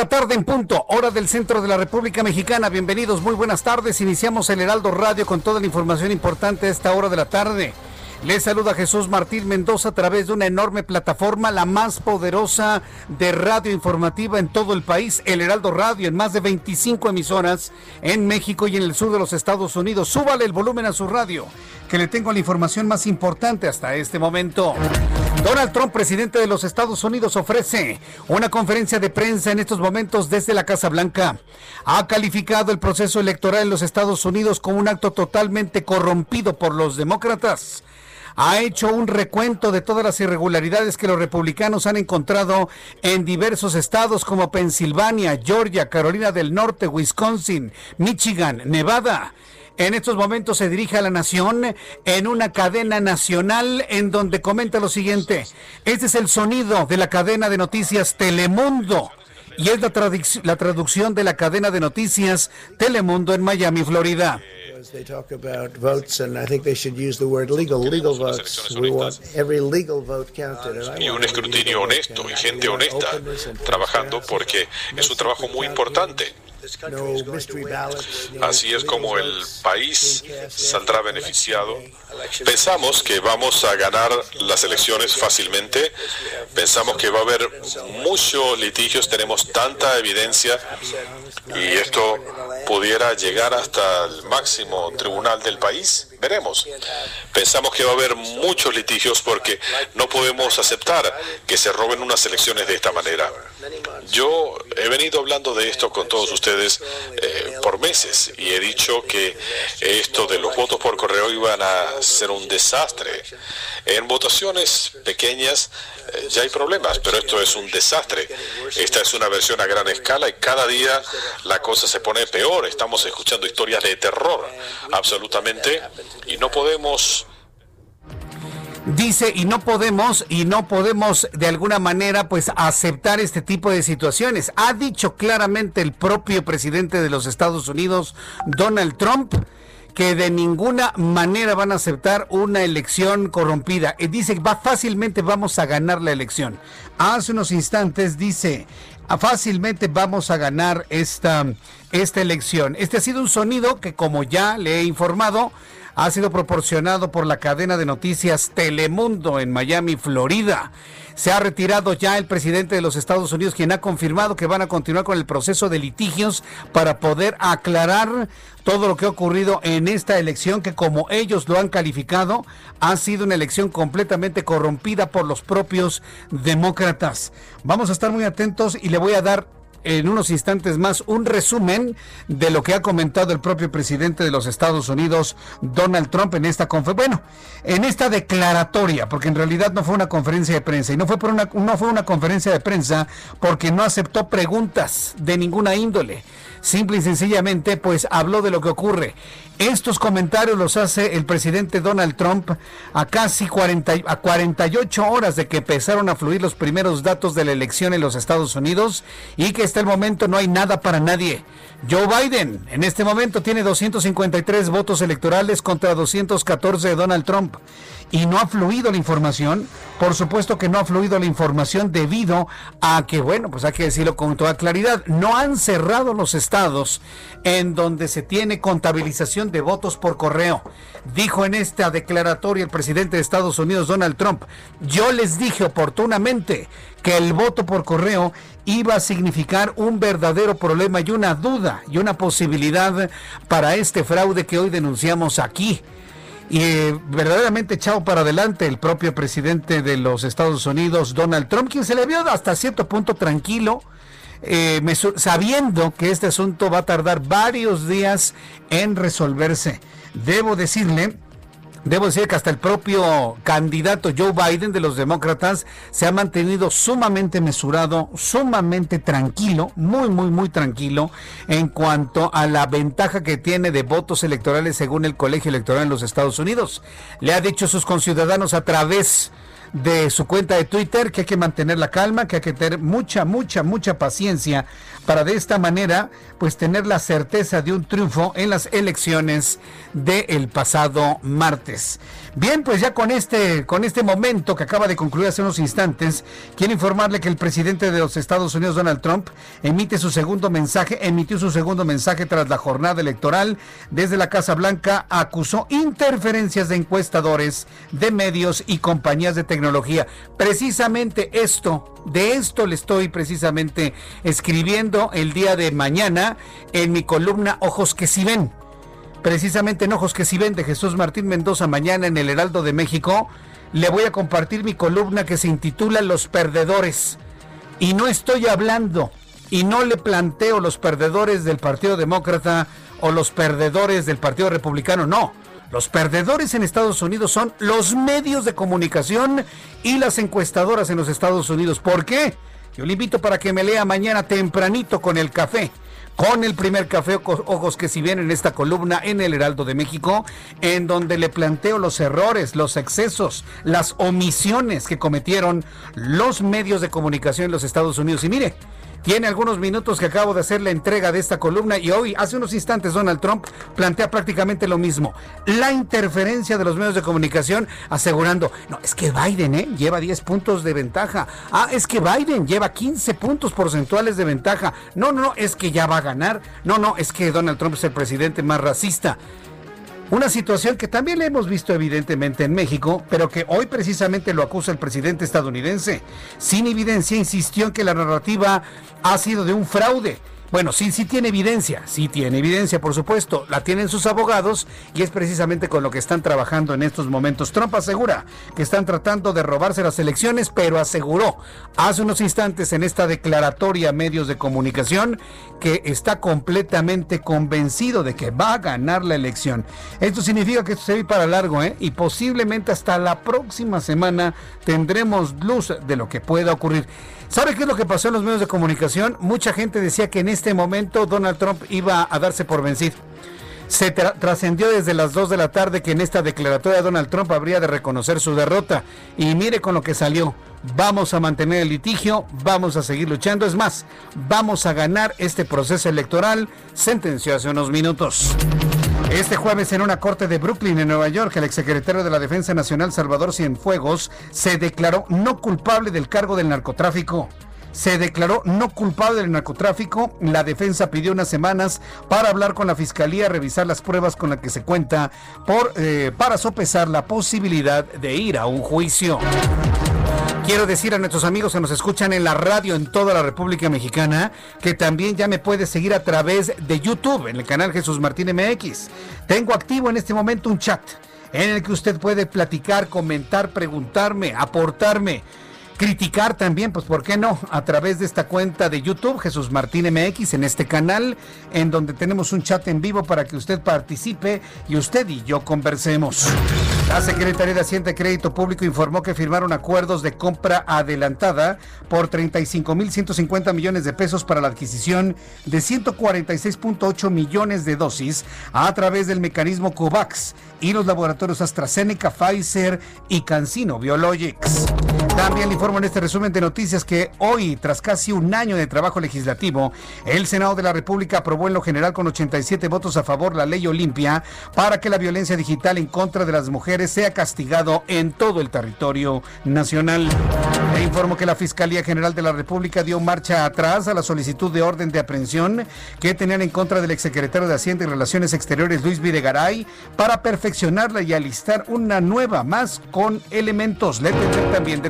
La tarde en punto, hora del centro de la República Mexicana. Bienvenidos, muy buenas tardes. Iniciamos el Heraldo Radio con toda la información importante a esta hora de la tarde. Les saluda Jesús Martín Mendoza a través de una enorme plataforma, la más poderosa de radio informativa en todo el país, el Heraldo Radio, en más de 25 emisoras en México y en el sur de los Estados Unidos. Súbale el volumen a su radio, que le tengo la información más importante hasta este momento. Donald Trump, presidente de los Estados Unidos, ofrece una conferencia de prensa en estos momentos desde la Casa Blanca. Ha calificado el proceso electoral en los Estados Unidos como un acto totalmente corrompido por los demócratas ha hecho un recuento de todas las irregularidades que los republicanos han encontrado en diversos estados como Pensilvania, Georgia, Carolina del Norte, Wisconsin, Michigan, Nevada. En estos momentos se dirige a la nación en una cadena nacional en donde comenta lo siguiente. Este es el sonido de la cadena de noticias Telemundo y es la, la traducción de la cadena de noticias Telemundo en Miami, Florida. Y un escrutinio honesto y gente honesta trabajando porque es un trabajo muy importante. Así es como el país saldrá beneficiado. Pensamos que vamos a ganar las elecciones fácilmente. Pensamos que va a haber muchos litigios. Tenemos tanta evidencia y esto pudiera llegar hasta el máximo tribunal del país. Veremos. Pensamos que va a haber muchos litigios porque no podemos aceptar que se roben unas elecciones de esta manera. Yo he venido hablando de esto con todos ustedes eh, por meses y he dicho que esto de los votos por correo iban a ser un desastre. En votaciones pequeñas eh, ya hay problemas, pero esto es un desastre. Esta es una versión a gran escala y cada día la cosa se pone peor. Estamos escuchando historias de terror, absolutamente, y no podemos Dice, y no podemos, y no podemos de alguna manera, pues aceptar este tipo de situaciones. Ha dicho claramente el propio presidente de los Estados Unidos, Donald Trump, que de ninguna manera van a aceptar una elección corrompida. Dice va, fácilmente vamos a ganar la elección. Hace unos instantes dice, fácilmente vamos a ganar esta, esta elección. Este ha sido un sonido que, como ya le he informado, ha sido proporcionado por la cadena de noticias Telemundo en Miami, Florida. Se ha retirado ya el presidente de los Estados Unidos, quien ha confirmado que van a continuar con el proceso de litigios para poder aclarar todo lo que ha ocurrido en esta elección que como ellos lo han calificado ha sido una elección completamente corrompida por los propios demócratas. Vamos a estar muy atentos y le voy a dar en unos instantes más un resumen de lo que ha comentado el propio presidente de los Estados Unidos, Donald Trump, en esta conferencia. Bueno, en esta declaratoria, porque en realidad no fue una conferencia de prensa y no fue por una, no fue una conferencia de prensa porque no aceptó preguntas de ninguna índole simple y sencillamente pues habló de lo que ocurre. Estos comentarios los hace el presidente Donald Trump a casi 40, a 48 horas de que empezaron a fluir los primeros datos de la elección en los Estados Unidos y que hasta el momento no hay nada para nadie. Joe Biden en este momento tiene 253 votos electorales contra 214 de Donald Trump y no ha fluido la información. Por supuesto que no ha fluido la información debido a que, bueno, pues hay que decirlo con toda claridad, no han cerrado los estados en donde se tiene contabilización de votos por correo. Dijo en esta declaratoria el presidente de Estados Unidos, Donald Trump, yo les dije oportunamente que el voto por correo iba a significar un verdadero problema y una duda y una posibilidad para este fraude que hoy denunciamos aquí y verdaderamente echado para adelante el propio presidente de los Estados Unidos, Donald Trump, quien se le vio hasta cierto punto tranquilo, eh, sabiendo que este asunto va a tardar varios días en resolverse. Debo decirle Debo decir que hasta el propio candidato Joe Biden de los demócratas se ha mantenido sumamente mesurado, sumamente tranquilo, muy, muy, muy tranquilo en cuanto a la ventaja que tiene de votos electorales según el colegio electoral en los Estados Unidos. Le ha dicho a sus conciudadanos a través su cuenta de Twitter que hay que mantener la calma, que hay que tener mucha, mucha, mucha paciencia para de esta manera pues tener la certeza de un triunfo en las elecciones del pasado martes. Bien, pues ya con este, con este momento que acaba de concluir hace unos instantes, quiero informarle que el presidente de los Estados Unidos, Donald Trump, emite su segundo mensaje, emitió su segundo mensaje tras la jornada electoral. Desde la Casa Blanca acusó interferencias de encuestadores, de medios y compañías de tecnología. Precisamente esto, de esto le estoy precisamente escribiendo el día de mañana en mi columna Ojos que si ven precisamente en Ojos que si ven de Jesús Martín Mendoza mañana en el Heraldo de México, le voy a compartir mi columna que se intitula Los Perdedores. Y no estoy hablando y no le planteo los perdedores del Partido Demócrata o los perdedores del Partido Republicano, no. Los perdedores en Estados Unidos son los medios de comunicación y las encuestadoras en los Estados Unidos. ¿Por qué? Yo le invito para que me lea mañana tempranito con el café con el primer café Ojos que si vienen en esta columna en el Heraldo de México, en donde le planteo los errores, los excesos, las omisiones que cometieron los medios de comunicación en los Estados Unidos. Y mire, tiene algunos minutos que acabo de hacer la entrega de esta columna y hoy, hace unos instantes, Donald Trump plantea prácticamente lo mismo. La interferencia de los medios de comunicación asegurando, no, es que Biden ¿eh? lleva 10 puntos de ventaja. Ah, es que Biden lleva 15 puntos porcentuales de ventaja. No, no, no, es que ya va a ganar. No, no, es que Donald Trump es el presidente más racista. Una situación que también le hemos visto evidentemente en México, pero que hoy precisamente lo acusa el presidente estadounidense. Sin evidencia insistió en que la narrativa ha sido de un fraude bueno, sí, sí tiene evidencia, sí tiene evidencia, por supuesto, la tienen sus abogados y es precisamente con lo que están trabajando en estos momentos. Trump asegura que están tratando de robarse las elecciones, pero aseguró hace unos instantes en esta declaratoria a medios de comunicación que está completamente convencido de que va a ganar la elección. Esto significa que esto se ve para largo, ¿eh? Y posiblemente hasta la próxima semana tendremos luz de lo que pueda ocurrir. ¿Sabe qué es lo que pasó en los medios de comunicación? Mucha gente decía que en este momento Donald Trump iba a darse por vencido. Se trascendió desde las 2 de la tarde que en esta declaratoria Donald Trump habría de reconocer su derrota. Y mire con lo que salió. Vamos a mantener el litigio, vamos a seguir luchando. Es más, vamos a ganar este proceso electoral, sentenció hace unos minutos. Este jueves en una corte de Brooklyn, en Nueva York, el exsecretario de la Defensa Nacional, Salvador Cienfuegos, se declaró no culpable del cargo del narcotráfico se declaró no culpable del narcotráfico. La defensa pidió unas semanas para hablar con la fiscalía, revisar las pruebas con las que se cuenta por, eh, para sopesar la posibilidad de ir a un juicio. Quiero decir a nuestros amigos que nos escuchan en la radio en toda la República Mexicana que también ya me puede seguir a través de YouTube en el canal Jesús Martín MX. Tengo activo en este momento un chat en el que usted puede platicar, comentar, preguntarme, aportarme criticar también, pues ¿por qué no? A través de esta cuenta de YouTube, Jesús Martín MX, en este canal, en donde tenemos un chat en vivo para que usted participe y usted y yo conversemos. La Secretaría de Hacienda y Crédito Público informó que firmaron acuerdos de compra adelantada por 35.150 millones de pesos para la adquisición de 146.8 millones de dosis a través del mecanismo COVAX y los laboratorios AstraZeneca, Pfizer y CanSino Biologics. También le informo en este resumen de noticias que hoy, tras casi un año de trabajo legislativo, el Senado de la República aprobó en lo general con 87 votos a favor la ley Olimpia para que la violencia digital en contra de las mujeres sea castigado en todo el territorio nacional. Le informo que la Fiscalía General de la República dio marcha atrás a la solicitud de orden de aprehensión que tenían en contra del exsecretario de Hacienda y Relaciones Exteriores Luis Videgaray para perfeccionarla y alistar una nueva más con elementos. Le también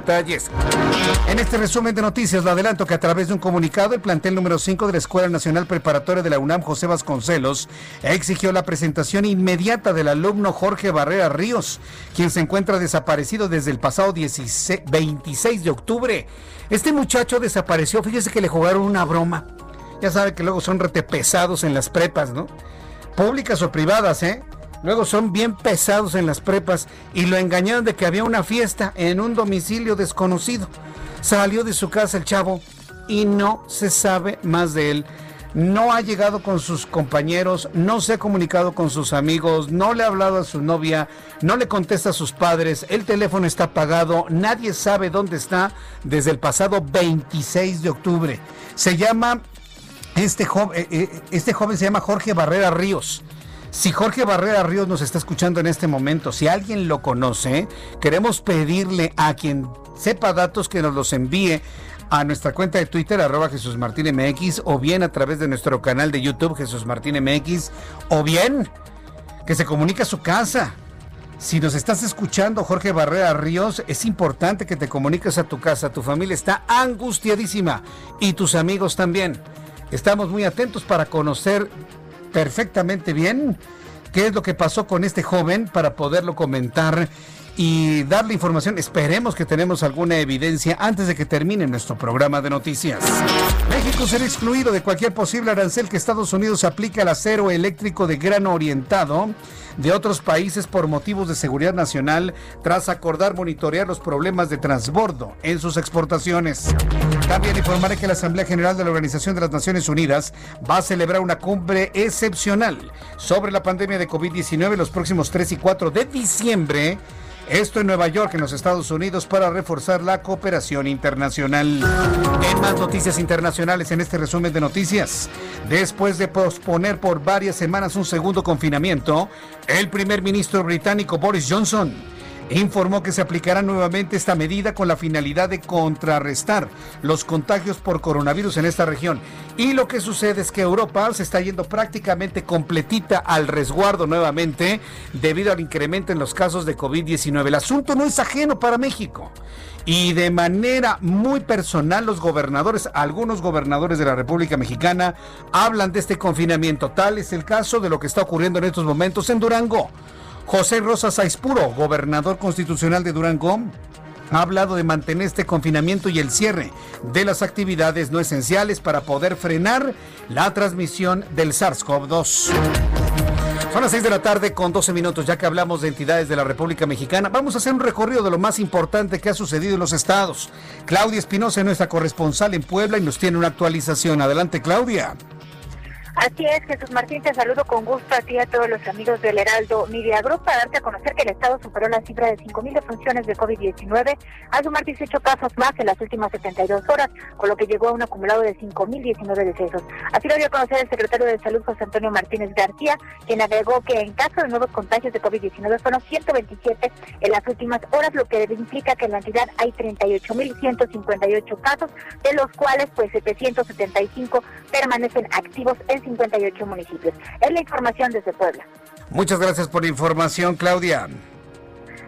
en este resumen de noticias, le adelanto que a través de un comunicado, el plantel número 5 de la Escuela Nacional Preparatoria de la UNAM, José Vasconcelos, exigió la presentación inmediata del alumno Jorge Barrera Ríos, quien se encuentra desaparecido desde el pasado 26 de octubre. Este muchacho desapareció, fíjese que le jugaron una broma. Ya sabe que luego son retepesados en las prepas, ¿no? Públicas o privadas, ¿eh? Luego son bien pesados en las prepas y lo engañaron de que había una fiesta en un domicilio desconocido. Salió de su casa el chavo y no se sabe más de él. No ha llegado con sus compañeros, no se ha comunicado con sus amigos, no le ha hablado a su novia, no le contesta a sus padres, el teléfono está apagado, nadie sabe dónde está desde el pasado 26 de octubre. Se llama, este joven, eh, eh, este joven se llama Jorge Barrera Ríos. Si Jorge Barrera Ríos nos está escuchando en este momento, si alguien lo conoce, queremos pedirle a quien sepa datos que nos los envíe a nuestra cuenta de Twitter, arroba Jesús Martín MX, o bien a través de nuestro canal de YouTube, Jesús Martín MX, o bien que se comunique a su casa. Si nos estás escuchando, Jorge Barrera Ríos, es importante que te comuniques a tu casa. Tu familia está angustiadísima y tus amigos también. Estamos muy atentos para conocer perfectamente bien qué es lo que pasó con este joven para poderlo comentar y darle información. Esperemos que tenemos alguna evidencia antes de que termine nuestro programa de noticias. México será excluido de cualquier posible arancel que Estados Unidos aplique al acero eléctrico de grano orientado de otros países por motivos de seguridad nacional tras acordar monitorear los problemas de transbordo en sus exportaciones. También informaré que la Asamblea General de la Organización de las Naciones Unidas va a celebrar una cumbre excepcional sobre la pandemia de COVID-19 los próximos 3 y 4 de diciembre esto en Nueva York, en los Estados Unidos, para reforzar la cooperación internacional. En más noticias internacionales en este resumen de noticias. Después de posponer por varias semanas un segundo confinamiento, el primer ministro británico Boris Johnson informó que se aplicará nuevamente esta medida con la finalidad de contrarrestar los contagios por coronavirus en esta región. Y lo que sucede es que Europa se está yendo prácticamente completita al resguardo nuevamente debido al incremento en los casos de COVID-19. El asunto no es ajeno para México. Y de manera muy personal, los gobernadores, algunos gobernadores de la República Mexicana, hablan de este confinamiento. Tal es el caso de lo que está ocurriendo en estos momentos en Durango. José Rosa Saizpuro, gobernador constitucional de Durango, ha hablado de mantener este confinamiento y el cierre de las actividades no esenciales para poder frenar la transmisión del SARS-CoV-2. Son las 6 de la tarde con 12 minutos, ya que hablamos de entidades de la República Mexicana. Vamos a hacer un recorrido de lo más importante que ha sucedido en los estados. Claudia Espinosa, nuestra corresponsal en Puebla, y nos tiene una actualización. Adelante, Claudia. Así es, Jesús Martín, te saludo con gusto a ti y a todos los amigos del Heraldo Media Group para darte a conocer que el Estado superó la cifra de 5.000 defunciones de COVID-19 al sumar 18 casos más en las últimas 72 horas, con lo que llegó a un acumulado de 5.019 decesos. Así lo dio a conocer el secretario de Salud, José Antonio Martínez García, quien agregó que en caso de nuevos contagios de COVID-19 fueron 127 en las últimas horas, lo que implica que en la entidad hay 38.158 casos, de los cuales pues 775 permanecen activos en 58 municipios. Es la información desde Puebla. Muchas gracias por la información, Claudia.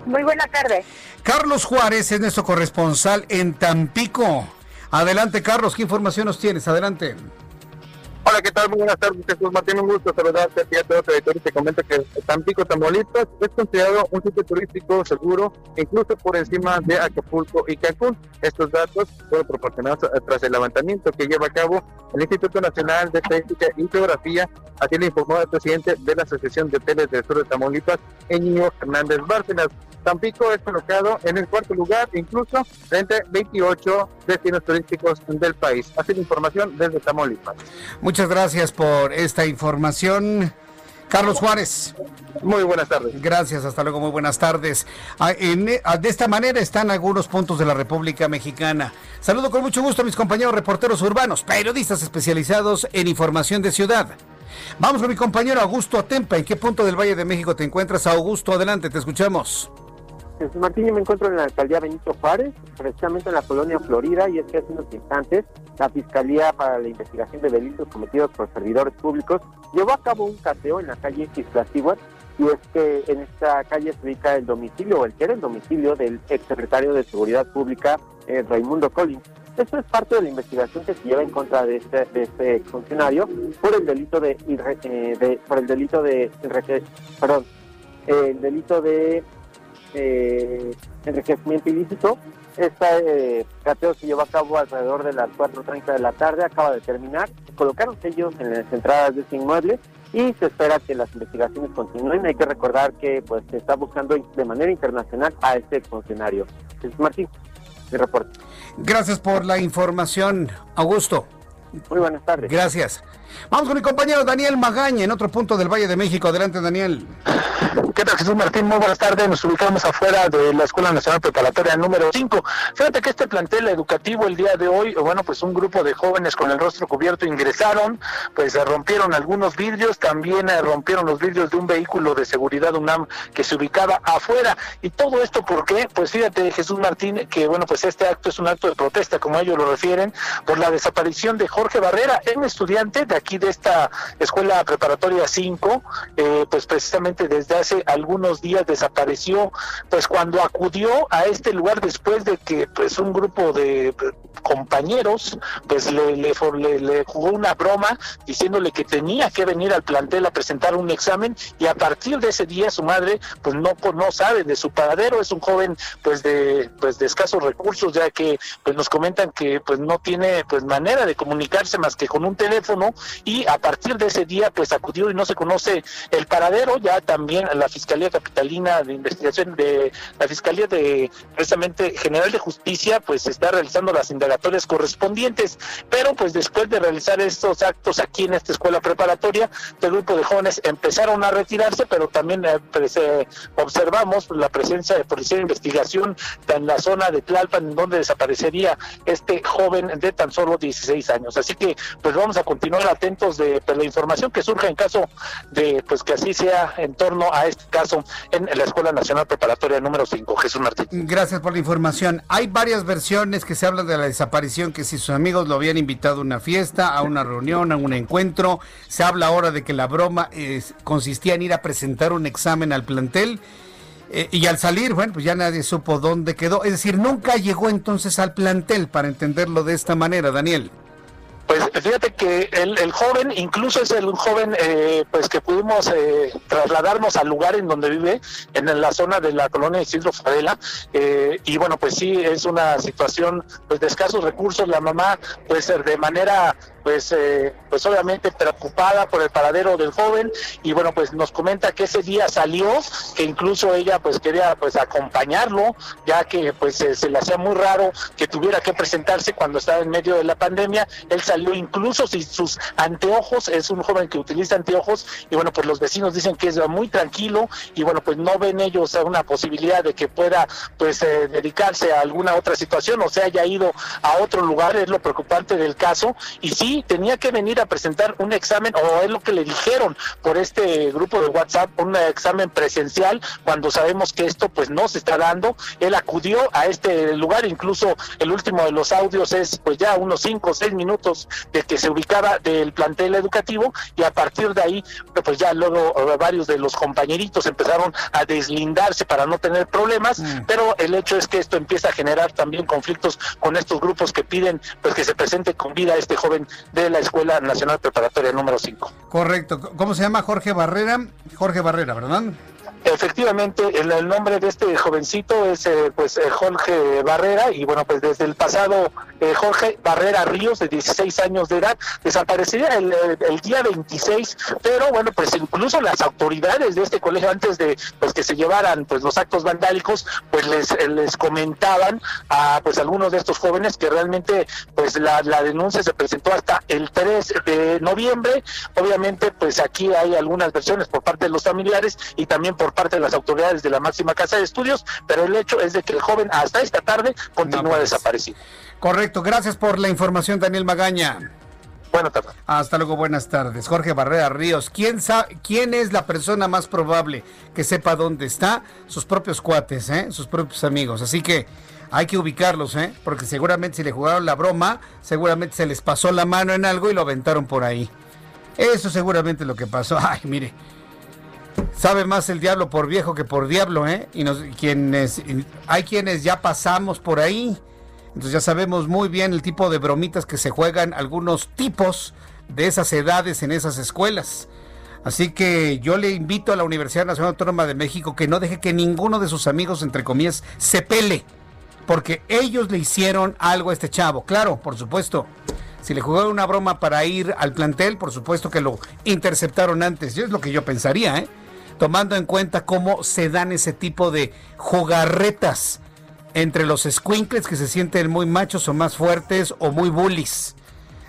Muy buena tarde. Carlos Juárez es nuestro corresponsal en Tampico. Adelante, Carlos, ¿qué información nos tienes? Adelante. Hola, ¿qué tal? Muy buenas tardes, Jesús Martín. Un gusto saludarte a a todo el territorio. Te comento que Tampico, Tamaulipas es considerado un sitio turístico seguro, incluso por encima de Acapulco y Cancún. Estos datos fueron proporcionados tras el levantamiento que lleva a cabo el Instituto Nacional de Estadística y Geografía. Así le informó el presidente de la Asociación de Hoteles del Sur de Tamaulipas, Eñigo Hernández Bárcenas. Tampico es colocado en el cuarto lugar, incluso entre 28 destinos turísticos del país. Así la información desde Tamaulipas. Muchas gracias por esta información. Carlos Juárez. Muy buenas tardes. Gracias, hasta luego, muy buenas tardes. Ah, ah, de esta manera están algunos puntos de la República Mexicana. Saludo con mucho gusto a mis compañeros reporteros urbanos, periodistas especializados en información de ciudad. Vamos con mi compañero Augusto Atempa. ¿En qué punto del Valle de México te encuentras, Augusto? Adelante, te escuchamos. Martín, yo me encuentro en la alcaldía Benito Juárez, precisamente en la colonia Florida, y es que hace unos instantes la Fiscalía para la Investigación de Delitos Cometidos por Servidores Públicos llevó a cabo un cateo en la calle Xistlacíhuatl, y es que en esta calle se ubica el domicilio, o el que era el domicilio del exsecretario de Seguridad Pública, eh, Raimundo Collins. Esto es parte de la investigación que se lleva en contra de este, este funcionario por el delito de, eh, de por el delito de perdón el delito de eh, enriquecimiento ilícito. Este cateo se llevó a cabo alrededor de las 4.30 de la tarde, acaba de terminar. colocaron sellos en las entradas de este inmueble y se espera que las investigaciones continúen. Hay que recordar que pues se está buscando de manera internacional a este funcionario. Martín, mi reporte. Gracias por la información, Augusto. Muy buenas tardes. Gracias. Vamos con mi compañero Daniel Magaña en otro punto del Valle de México. Adelante, Daniel. ¿Qué tal, Jesús Martín? Muy buenas tardes. Nos ubicamos afuera de la Escuela Nacional Preparatoria número 5. Fíjate que este plantel educativo el día de hoy, bueno, pues un grupo de jóvenes con el rostro cubierto ingresaron, pues rompieron algunos vidrios, también eh, rompieron los vidrios de un vehículo de seguridad UNAM que se ubicaba afuera. Y todo esto, ¿por qué? Pues fíjate, Jesús Martín, que bueno, pues este acto es un acto de protesta, como ellos lo refieren, por la desaparición de Jorge Barrera, un estudiante de aquí de esta Escuela Preparatoria 5, eh, pues precisamente desde hace algunos días desapareció, pues cuando acudió a este lugar después de que pues un grupo de compañeros pues le, le, jugó una broma diciéndole que tenía que venir al plantel a presentar un examen y a partir de ese día su madre pues no no sabe de su paradero es un joven pues de pues de escasos recursos ya que pues nos comentan que pues no tiene pues manera de comunicarse más que con un teléfono y a partir de ese día pues acudió y no se conoce el paradero ya también la Fiscalía Capitalina de Investigación de la Fiscalía de precisamente General de Justicia pues está realizando las indagatorias correspondientes, pero pues después de realizar estos actos aquí en esta escuela preparatoria, el grupo de jóvenes empezaron a retirarse, pero también eh, pues, eh, observamos la presencia de policía de investigación en la zona de Tlalpan, en donde desaparecería este joven de tan solo 16 años. Así que pues vamos a continuar atentos de pues, la información que surja en caso de pues que así sea en torno a este caso en la Escuela Nacional Preparatoria número 5. Jesús Martín. Gracias por la información. Hay varias versiones que se hablan de la desaparición, que si sus amigos lo habían invitado a una fiesta, a una reunión, a un encuentro. Se habla ahora de que la broma consistía en ir a presentar un examen al plantel. Eh, y al salir, bueno, pues ya nadie supo dónde quedó. Es decir, nunca llegó entonces al plantel, para entenderlo de esta manera, Daniel. Pues fíjate que el, joven, incluso es el joven eh, pues que pudimos eh, trasladarnos al lugar en donde vive, en la zona de la colonia Isidro Fadela, eh, y bueno, pues sí, es una situación pues de escasos recursos, la mamá pues de manera pues, eh, pues obviamente preocupada por el paradero del joven y bueno, pues nos comenta que ese día salió, que incluso ella pues quería pues acompañarlo, ya que pues se le hacía muy raro que tuviera que presentarse cuando estaba en medio de la pandemia, él salió incluso sin sus anteojos, es un joven que utiliza anteojos y bueno, pues los vecinos dicen que es muy tranquilo y bueno, pues no ven ellos una posibilidad de que pueda pues eh, dedicarse a alguna otra situación o se haya ido a otro lugar, es lo preocupante del caso y sí tenía que venir a presentar un examen, o es lo que le dijeron por este grupo de WhatsApp, un examen presencial, cuando sabemos que esto pues no se está dando. Él acudió a este lugar, incluso el último de los audios es pues ya unos cinco o seis minutos de que se ubicaba del plantel educativo y a partir de ahí pues ya luego eh, varios de los compañeritos empezaron a deslindarse para no tener problemas, mm. pero el hecho es que esto empieza a generar también conflictos con estos grupos que piden pues que se presente con vida este joven de la Escuela Nacional Preparatoria número 5. Correcto. ¿Cómo se llama Jorge Barrera? Jorge Barrera, ¿verdad? Efectivamente, el, nombre de este jovencito es eh, pues eh, Jorge Barrera y bueno, pues desde el pasado eh, Jorge Barrera Ríos, de 16 años de edad, desaparecería el, día 26, pero bueno, pues incluso las autoridades de este colegio antes de pues que se llevaran pues los actos vandálicos, pues les, les comentaban a pues algunos de estos jóvenes que realmente pues la, la denuncia se presentó hasta el 3 de noviembre. Obviamente, pues aquí hay algunas versiones por parte de los familiares y también por parte de las autoridades de la máxima casa de estudios, pero el hecho es de que el joven hasta esta tarde continúa pues. desaparecido. Correcto, gracias por la información, Daniel Magaña. Buenas tardes. Hasta luego, buenas tardes. Jorge Barrera Ríos, ¿quién, sabe, ¿quién es la persona más probable que sepa dónde está? Sus propios cuates, ¿eh? sus propios amigos. Así que hay que ubicarlos, ¿eh? porque seguramente si le jugaron la broma, seguramente se les pasó la mano en algo y lo aventaron por ahí. Eso seguramente es lo que pasó. Ay, mire, Sabe más el diablo por viejo que por diablo, ¿eh? Y nos, quienes, hay quienes ya pasamos por ahí. Entonces ya sabemos muy bien el tipo de bromitas que se juegan algunos tipos de esas edades en esas escuelas. Así que yo le invito a la Universidad Nacional Autónoma de México que no deje que ninguno de sus amigos, entre comillas, se pele. Porque ellos le hicieron algo a este chavo. Claro, por supuesto. Si le jugaron una broma para ir al plantel, por supuesto que lo interceptaron antes. Yo es lo que yo pensaría, ¿eh? tomando en cuenta cómo se dan ese tipo de jugarretas entre los squinkles que se sienten muy machos o más fuertes o muy bullies.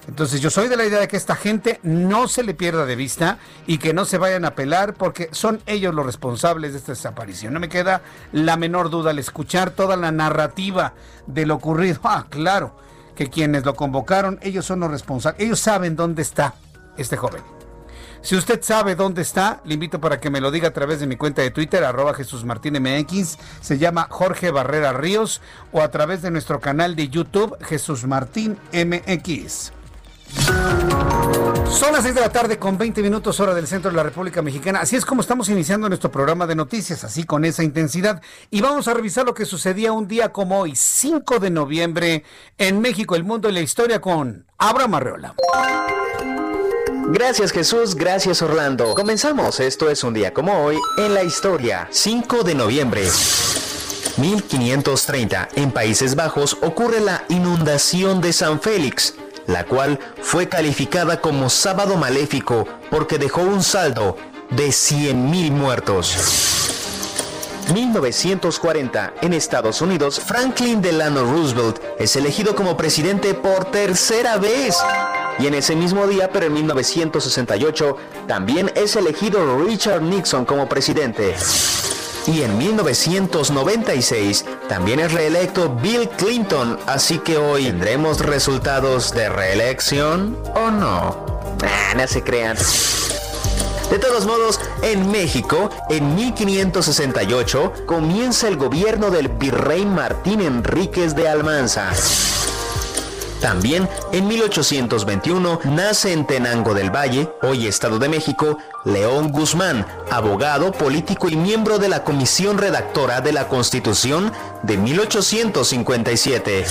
Entonces yo soy de la idea de que esta gente no se le pierda de vista y que no se vayan a pelar porque son ellos los responsables de esta desaparición. No me queda la menor duda al escuchar toda la narrativa de lo ocurrido. Ah, claro, que quienes lo convocaron, ellos son los responsables. Ellos saben dónde está este joven. Si usted sabe dónde está, le invito para que me lo diga a través de mi cuenta de Twitter, arroba Jesús Martín MX, se llama Jorge Barrera Ríos, o a través de nuestro canal de YouTube, Jesús Martín MX. Son las 6 de la tarde con 20 minutos hora del centro de la República Mexicana. Así es como estamos iniciando nuestro programa de noticias, así con esa intensidad. Y vamos a revisar lo que sucedía un día como hoy, 5 de noviembre, en México, el mundo y la historia con Abraham Arreola. Gracias Jesús, gracias Orlando. Comenzamos, esto es un día como hoy en la historia. 5 de noviembre. 1530, en Países Bajos ocurre la inundación de San Félix, la cual fue calificada como sábado maléfico porque dejó un saldo de 100.000 muertos. 1940, en Estados Unidos, Franklin Delano Roosevelt es elegido como presidente por tercera vez. Y en ese mismo día, pero en 1968, también es elegido Richard Nixon como presidente. Y en 1996 también es reelecto Bill Clinton, así que hoy tendremos resultados de reelección o no. Ah, no se crean. De todos modos, en México, en 1568, comienza el gobierno del virrey Martín Enríquez de Almanza. También en 1821 nace en Tenango del Valle, hoy Estado de México, León Guzmán, abogado, político y miembro de la comisión redactora de la Constitución de 1857.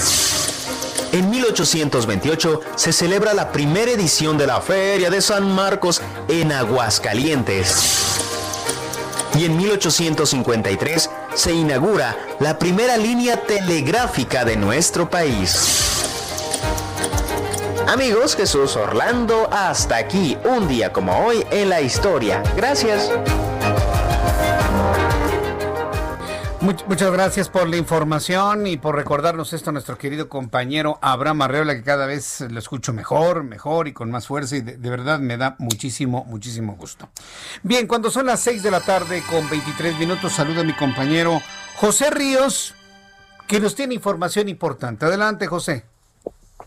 En 1828 se celebra la primera edición de la Feria de San Marcos en Aguascalientes. Y en 1853 se inaugura la primera línea telegráfica de nuestro país. Amigos, Jesús Orlando, hasta aquí un día como hoy en la historia. Gracias. muchas gracias por la información y por recordarnos esto a nuestro querido compañero Abraham Arreola, que cada vez lo escucho mejor, mejor y con más fuerza y de, de, verdad me da muchísimo, muchísimo gusto. Bien, cuando son las 6 de la tarde con 23 minutos, saludo a mi compañero José Ríos, que nos tiene información importante. Adelante, José.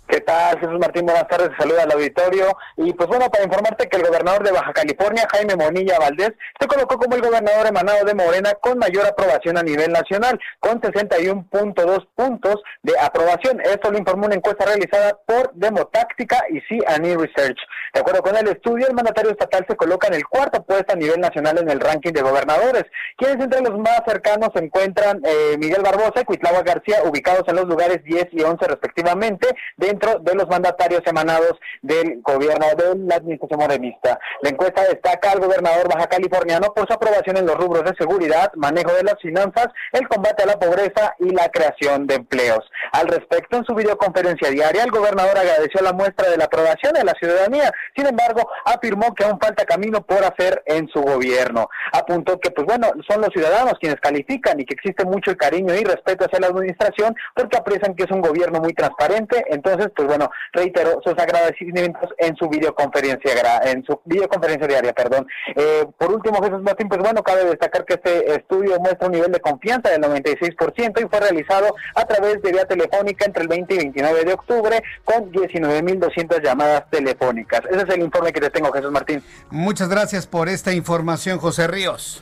¿Qué tal, Jesús Martín? Buenas tardes, saluda al auditorio. Y pues bueno, para informarte que el gobernador de Baja California, Jaime Monilla Valdés, se colocó como el gobernador emanado de Morena con mayor aprobación a nivel nacional, con 61.2 puntos de aprobación. Esto lo informó una encuesta realizada por Demotáctica y CNE Research. De acuerdo con el estudio, el mandatario estatal se coloca en el cuarto puesto a nivel nacional en el ranking de gobernadores, quienes entre los más cercanos se encuentran eh, Miguel Barbosa y Cuitlava García, ubicados en los lugares 10 y 11 respectivamente, dentro de los mandatarios emanados del gobierno de la administración morenista. La encuesta destaca al gobernador baja californiano por su aprobación en los rubros de seguridad, manejo de las finanzas, el combate a la pobreza y la creación de empleos. Al respecto, en su videoconferencia diaria, el gobernador agradeció la muestra de la aprobación de la ciudadanía. Sin embargo, afirmó que aún falta camino por hacer en su gobierno. Apuntó que, pues bueno, son los ciudadanos quienes califican y que existe mucho cariño y respeto hacia la administración porque aprecian que es un gobierno muy transparente. Entonces, pues bueno, reitero sus agradecimientos en su videoconferencia, en su videoconferencia diaria, perdón. Eh, por último, Jesús Martín, pues bueno, cabe destacar que este estudio muestra un nivel de confianza del 96% y fue realizado a través de vía telefónica entre el 20 y 29 de octubre con 19.200 llamadas telefónicas. Ese es el informe que te tengo, Jesús Martín. Muchas gracias por esta información, José Ríos.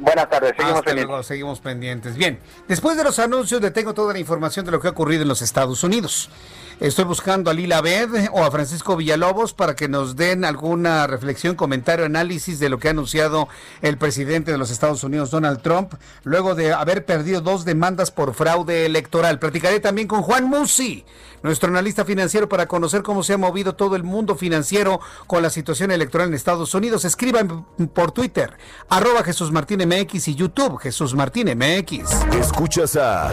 Buenas tardes, seguimos pendientes. seguimos pendientes. Bien, después de los anuncios le tengo toda la información de lo que ha ocurrido en los Estados Unidos. Estoy buscando a Lila Bed o a Francisco Villalobos para que nos den alguna reflexión, comentario, análisis de lo que ha anunciado el presidente de los Estados Unidos, Donald Trump, luego de haber perdido dos demandas por fraude electoral. Platicaré también con Juan Musi, nuestro analista financiero, para conocer cómo se ha movido todo el mundo financiero con la situación electoral en Estados Unidos. Escriban por Twitter, arroba Jesús Martín MX y YouTube, Jesús Martín MX. Escuchas a...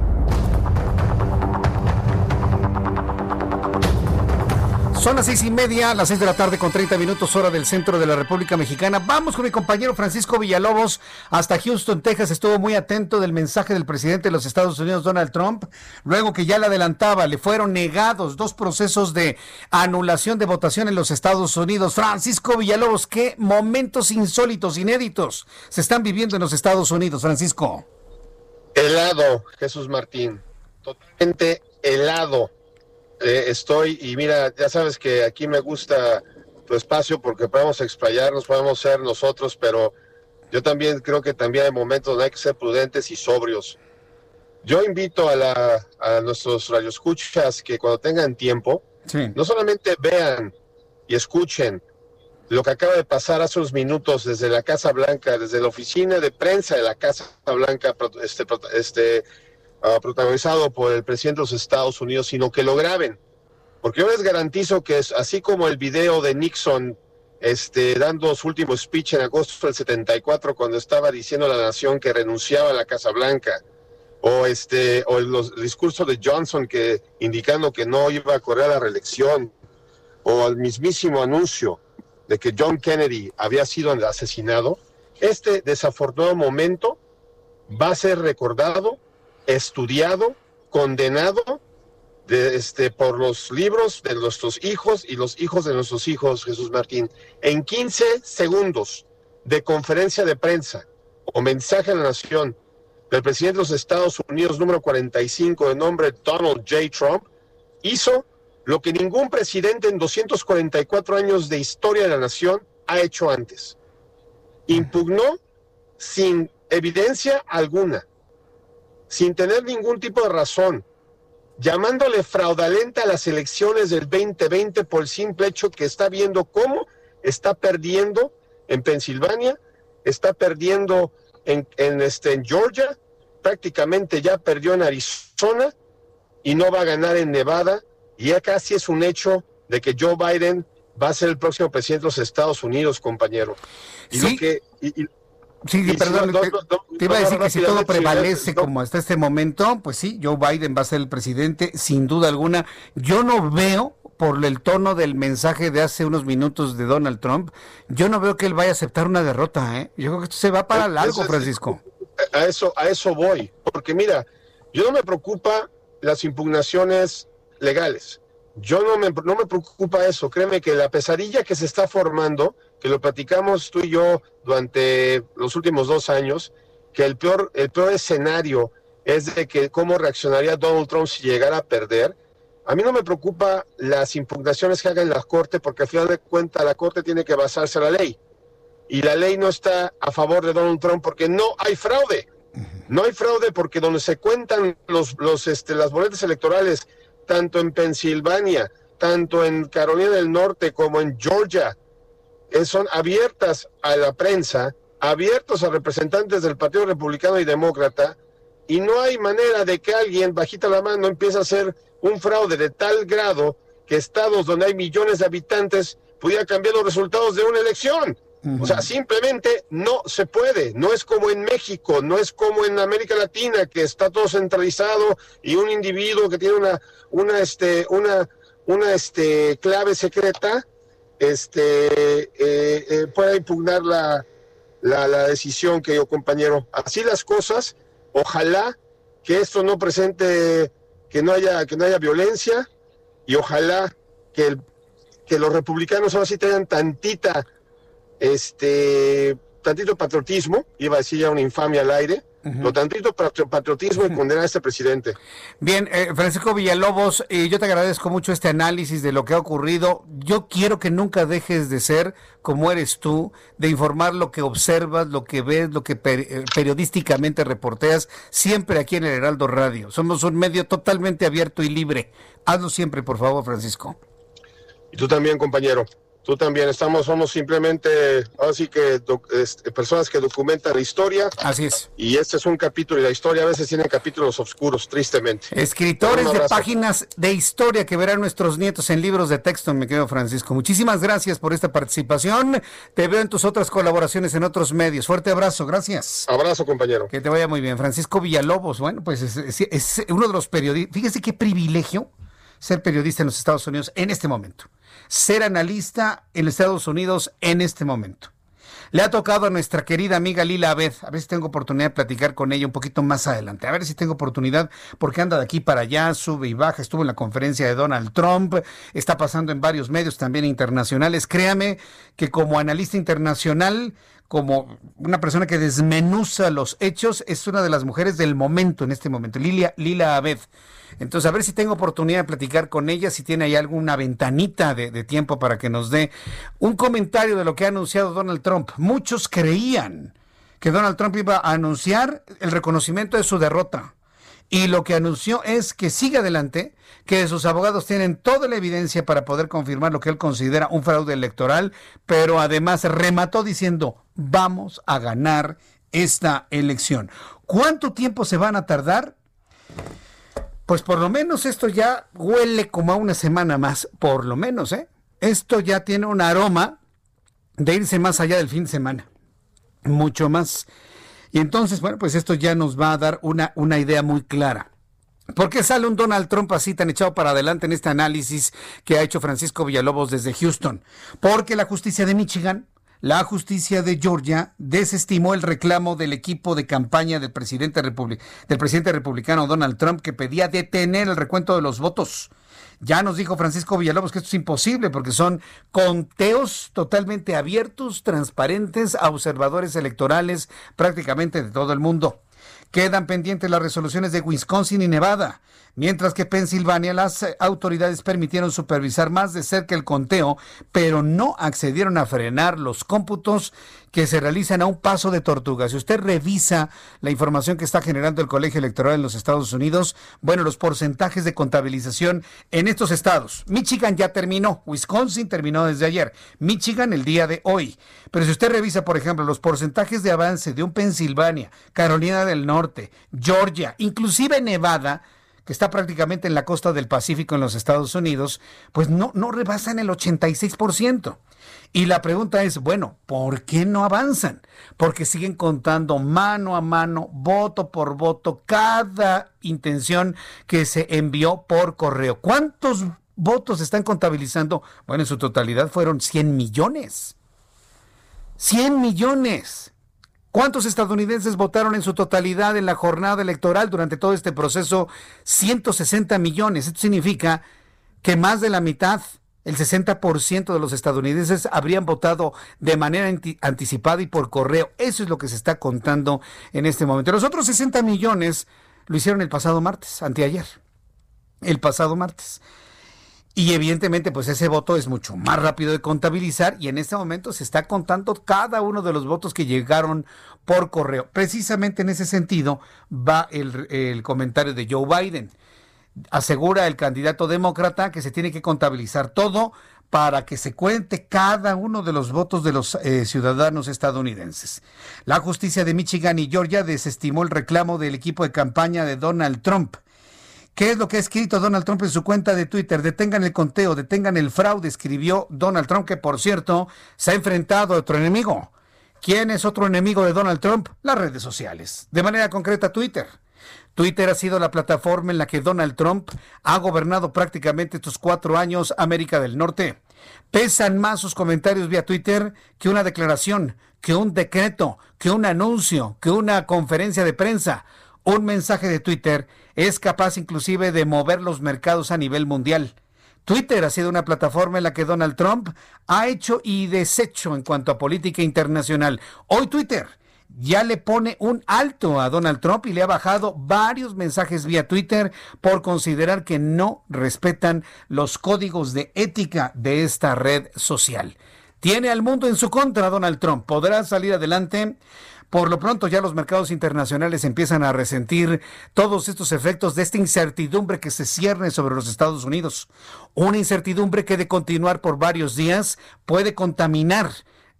Son las seis y media, las seis de la tarde con 30 minutos hora del centro de la República Mexicana. Vamos con mi compañero Francisco Villalobos hasta Houston, Texas. Estuvo muy atento del mensaje del presidente de los Estados Unidos, Donald Trump. Luego que ya le adelantaba, le fueron negados dos procesos de anulación de votación en los Estados Unidos. Francisco Villalobos, qué momentos insólitos, inéditos se están viviendo en los Estados Unidos, Francisco. Helado, Jesús Martín. Totalmente helado eh, estoy y mira, ya sabes que aquí me gusta tu espacio porque podemos explayarnos, podemos ser nosotros, pero yo también creo que también hay momentos donde hay que ser prudentes y sobrios. Yo invito a, la, a nuestros radioescuchas que cuando tengan tiempo, no solamente vean y escuchen lo que acaba de pasar hace unos minutos desde la Casa Blanca, desde la oficina de prensa de la Casa Blanca, este, este, Ah, protagonizado por el presidente de los Estados Unidos, sino que lo graben. Porque yo les garantizo que es así como el video de Nixon este, dando su último speech en agosto del 74 cuando estaba diciendo a la nación que renunciaba a la Casa Blanca, o, este, o el, el discurso de Johnson que, indicando que no iba a correr a la reelección, o el mismísimo anuncio de que John Kennedy había sido asesinado, este desafortunado momento va a ser recordado estudiado, condenado de, este, por los libros de nuestros hijos y los hijos de nuestros hijos, Jesús Martín, en 15 segundos de conferencia de prensa o mensaje a la nación del presidente de los Estados Unidos número 45 de nombre Donald J. Trump, hizo lo que ningún presidente en 244 años de historia de la nación ha hecho antes. Impugnó sin evidencia alguna sin tener ningún tipo de razón, llamándole fraudulenta a las elecciones del 2020 por el simple hecho que está viendo cómo está perdiendo en Pensilvania, está perdiendo en, este, en Georgia, prácticamente ya perdió en Arizona y no va a ganar en Nevada. Y ya casi es un hecho de que Joe Biden va a ser el próximo presidente de los Estados Unidos, compañero. Y lo que, Sí, perdón, te, iba a decir que si todo prevalece como hasta este momento, pues sí, Joe Biden va a ser el presidente, sin duda alguna. Yo no veo, por el tono del mensaje de hace unos minutos de Donald Trump, yo no veo que él vaya a aceptar una derrota, ¿eh? Yo creo que esto se va para largo, Francisco. A eso, a eso voy, porque mira, yo no me preocupa las impugnaciones legales. Yo no me, no me preocupa eso. Créeme que la pesadilla que se está formando que lo platicamos tú y yo durante los últimos dos años, que el peor, el peor escenario es de que cómo reaccionaría Donald Trump si llegara a perder. A mí no me preocupa las impugnaciones que haga en la Corte, porque al final de cuentas la Corte tiene que basarse en la ley. Y la ley no está a favor de Donald Trump porque no hay fraude. No hay fraude porque donde se cuentan los, los, este, las boletas electorales, tanto en Pensilvania, tanto en Carolina del Norte como en Georgia, son abiertas a la prensa, abiertos a representantes del Partido Republicano y Demócrata, y no hay manera de que alguien, bajita la mano, empiece a hacer un fraude de tal grado que estados donde hay millones de habitantes pudiera cambiar los resultados de una elección. O sea, simplemente no se puede. No es como en México, no es como en América Latina, que está todo centralizado y un individuo que tiene una, una, este, una, una este, clave secreta este, eh, eh, pueda impugnar la, la, decisión que yo, compañero. Así las cosas, ojalá que esto no presente, que no haya, que no haya violencia y ojalá que, el, que los republicanos ahora sí tengan tantita este, tantito patriotismo, iba a decir ya una infamia al aire, lo tantito patriotismo y condenar a este presidente. Bien, eh, Francisco Villalobos, eh, yo te agradezco mucho este análisis de lo que ha ocurrido. Yo quiero que nunca dejes de ser como eres tú, de informar lo que observas, lo que ves, lo que eh, periodísticamente reporteas, siempre aquí en el Heraldo Radio. Somos un medio totalmente abierto y libre. Hazlo siempre, por favor, Francisco. Y tú también, compañero. Tú también estamos, somos simplemente, así que este, personas que documentan la historia. Así es. Y este es un capítulo y la historia a veces tiene capítulos oscuros, tristemente. Escritores de páginas de historia que verán nuestros nietos en libros de texto, me quedo Francisco. Muchísimas gracias por esta participación. Te veo en tus otras colaboraciones en otros medios. Fuerte abrazo, gracias. Abrazo, compañero. Que te vaya muy bien. Francisco Villalobos, bueno, pues es uno de los periodistas. Fíjese qué privilegio ser periodista en los Estados Unidos en este momento ser analista en Estados Unidos en este momento. Le ha tocado a nuestra querida amiga Lila Abed. A ver si tengo oportunidad de platicar con ella un poquito más adelante. A ver si tengo oportunidad, porque anda de aquí para allá, sube y baja. Estuvo en la conferencia de Donald Trump. Está pasando en varios medios también internacionales. Créame que como analista internacional, como una persona que desmenuza los hechos, es una de las mujeres del momento en este momento. Lilia, Lila Abed. Entonces, a ver si tengo oportunidad de platicar con ella, si tiene ahí alguna ventanita de, tiempo para que nos dé un comentario de lo que ha anunciado Donald Trump. Muchos creían que Donald Trump iba a anunciar el reconocimiento de su derrota. Y lo que anunció es que sigue adelante, que sus abogados tienen toda la evidencia para poder confirmar lo que él considera un fraude electoral, pero además remató diciendo, vamos a ganar esta elección. ¿Cuánto tiempo se van a tardar? Pues por lo menos esto ya huele como a una semana más, por lo menos, ¿eh? Esto ya tiene un aroma de irse más allá del fin de semana, mucho más. Y entonces, bueno, pues esto ya nos va a dar una, una idea muy clara. ¿Por qué sale un Donald Trump así tan echado para adelante en este análisis que ha hecho Francisco Villalobos desde Houston? Porque la justicia de Michigan la justicia de Georgia desestimó el reclamo del equipo de campaña del presidente, del presidente republicano Donald Trump que pedía detener el recuento de los votos. Ya nos dijo Francisco Villalobos que esto es imposible porque son conteos totalmente abiertos, transparentes a observadores electorales prácticamente de todo el mundo. Quedan pendientes las resoluciones de Wisconsin y Nevada, mientras que Pensilvania las eh, autoridades permitieron supervisar más de cerca el conteo, pero no accedieron a frenar los cómputos que se realizan a un paso de tortuga. Si usted revisa la información que está generando el Colegio Electoral en los Estados Unidos, bueno, los porcentajes de contabilización en estos estados. Michigan ya terminó, Wisconsin terminó desde ayer, Michigan el día de hoy. Pero si usted revisa, por ejemplo, los porcentajes de avance de un Pensilvania, Carolina del Norte, Georgia, inclusive Nevada, que está prácticamente en la costa del Pacífico en los Estados Unidos, pues no, no rebasan el 86%. Y la pregunta es, bueno, ¿por qué no avanzan? Porque siguen contando mano a mano, voto por voto, cada intención que se envió por correo. ¿Cuántos votos están contabilizando? Bueno, en su totalidad fueron 100 millones. 100 millones. ¿Cuántos estadounidenses votaron en su totalidad en la jornada electoral durante todo este proceso? 160 millones. Esto significa que más de la mitad El 60% de los estadounidenses habrían votado de manera anticipada y por correo. Eso es lo que se está contando en este momento. Los otros 60 millones lo hicieron el pasado martes, anteayer. El pasado martes. Y evidentemente, pues ese voto es mucho más rápido de contabilizar y en este momento se está contando cada uno de los votos que llegaron por correo. Precisamente en ese sentido va el, el comentario de Joe Biden asegura el candidato demócrata que se tiene que contabilizar todo para que se cuente cada uno de los votos de los eh, ciudadanos estadounidenses. La justicia de Michigan y Georgia desestimó el reclamo del equipo de campaña de Donald Trump. ¿Qué es lo que ha escrito Donald Trump en su cuenta de Twitter? Detengan el conteo, detengan el fraude, escribió Donald Trump, que por cierto se ha enfrentado a otro enemigo. ¿Quién es otro enemigo de Donald Trump? Las redes sociales. De manera concreta, Twitter. Twitter ha sido la plataforma en la que Donald Trump ha gobernado prácticamente estos cuatro años América del Norte. Pesan más sus comentarios vía Twitter que una declaración, que un decreto, que un anuncio, que una conferencia de prensa. Un mensaje de Twitter es capaz inclusive de mover los mercados a nivel mundial. Twitter ha sido una plataforma en la que Donald Trump ha hecho y deshecho en cuanto a política internacional. Hoy Twitter ya le pone un alto a Donald Trump y le ha bajado varios mensajes vía Twitter por considerar que no respetan los códigos de ética de esta red social. Tiene al mundo en su contra Donald Trump. ¿Podrá salir adelante? Por lo pronto ya los mercados internacionales empiezan a resentir todos estos efectos de esta incertidumbre que se cierne sobre los Estados Unidos. Una incertidumbre que de continuar por varios días puede contaminar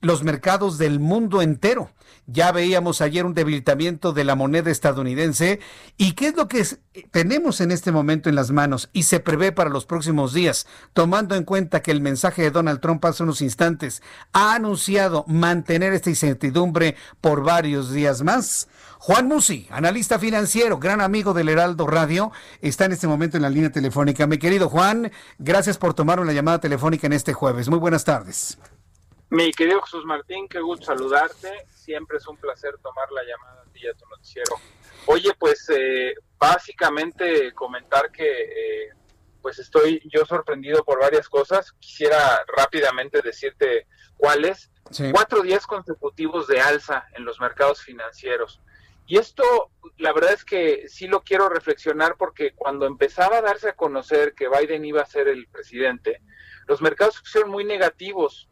los mercados del mundo entero. Ya veíamos ayer un debilitamiento de la moneda estadounidense. ¿Y qué es lo que tenemos en este momento en las manos y se prevé para los próximos días? Tomando en cuenta que el mensaje de Donald Trump hace unos instantes ha anunciado mantener esta incertidumbre por varios días más. Juan Musi, analista financiero, gran amigo del Heraldo Radio, está en este momento en la línea telefónica. Mi querido Juan, gracias por tomar una llamada telefónica en este jueves. Muy buenas tardes. Mi querido Jesús Martín, qué gusto saludarte. Siempre es un placer tomar la llamada a ti y a tu noticiero. Oye, pues eh, básicamente comentar que eh, pues estoy yo sorprendido por varias cosas. Quisiera rápidamente decirte cuáles. Cuatro días consecutivos de alza en los mercados financieros. Y esto, la verdad es que sí lo quiero reflexionar porque cuando empezaba a darse a conocer que Biden iba a ser el presidente, los mercados fueron muy negativos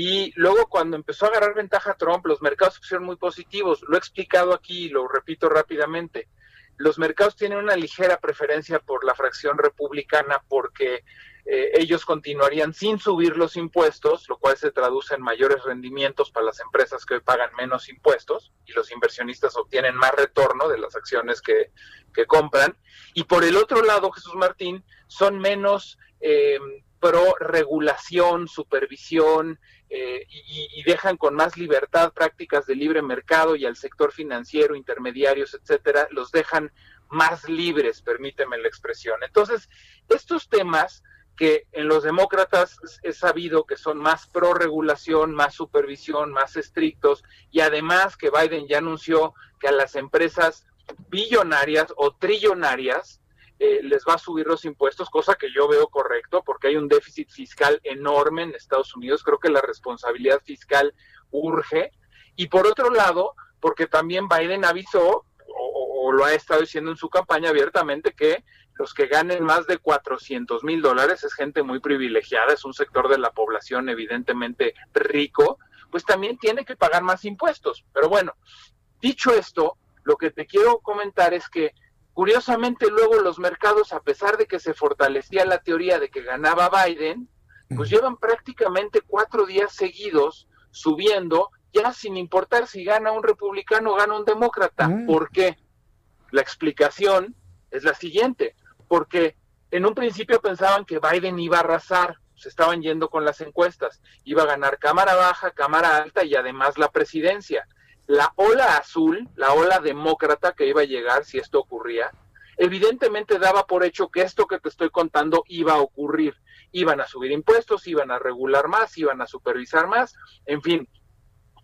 y luego cuando empezó a agarrar ventaja Trump, los mercados fueron muy positivos. Lo he explicado aquí y lo repito rápidamente. Los mercados tienen una ligera preferencia por la fracción republicana porque eh, ellos continuarían sin subir los impuestos, lo cual se traduce en mayores rendimientos para las empresas que hoy pagan menos impuestos y los inversionistas obtienen más retorno de las acciones que, que compran. Y por el otro lado, Jesús Martín, son menos eh, pro regulación, supervisión, eh, y, dejan con más libertad prácticas de libre mercado y al sector financiero, intermediarios, etcétera, los dejan más libres, permíteme la expresión. Entonces, estos temas que en los demócratas es sabido que son más pro regulación, más supervisión, más estrictos, y además que Biden ya anunció que a las empresas billonarias o trillonarias eh, les va a subir los impuestos, cosa que yo veo correcto porque hay un déficit fiscal enorme en Estados Unidos. Creo que la responsabilidad fiscal urge. Y por otro lado, porque también Biden avisó, o, lo ha estado diciendo en su campaña abiertamente, que los que ganen más de 400 mil dólares es gente muy privilegiada, es un sector de la población evidentemente rico, pues también tiene que pagar más impuestos. Pero bueno, dicho esto, lo que te quiero comentar es que Curiosamente, luego los mercados, a pesar de que se fortalecía la teoría de que ganaba Biden, pues llevan prácticamente cuatro días seguidos subiendo, ya sin importar si gana un republicano o gana un demócrata. Mm. ¿Por qué? La explicación es la siguiente, porque en un principio pensaban que Biden iba a arrasar, se estaban yendo con las encuestas, iba a ganar Cámara Baja, Cámara Alta y además la presidencia la ola azul, la ola demócrata que iba a llegar si esto ocurría, evidentemente daba por hecho que esto que te estoy contando iba a ocurrir. Iban a subir impuestos, iban a regular más, iban a supervisar más, en fin.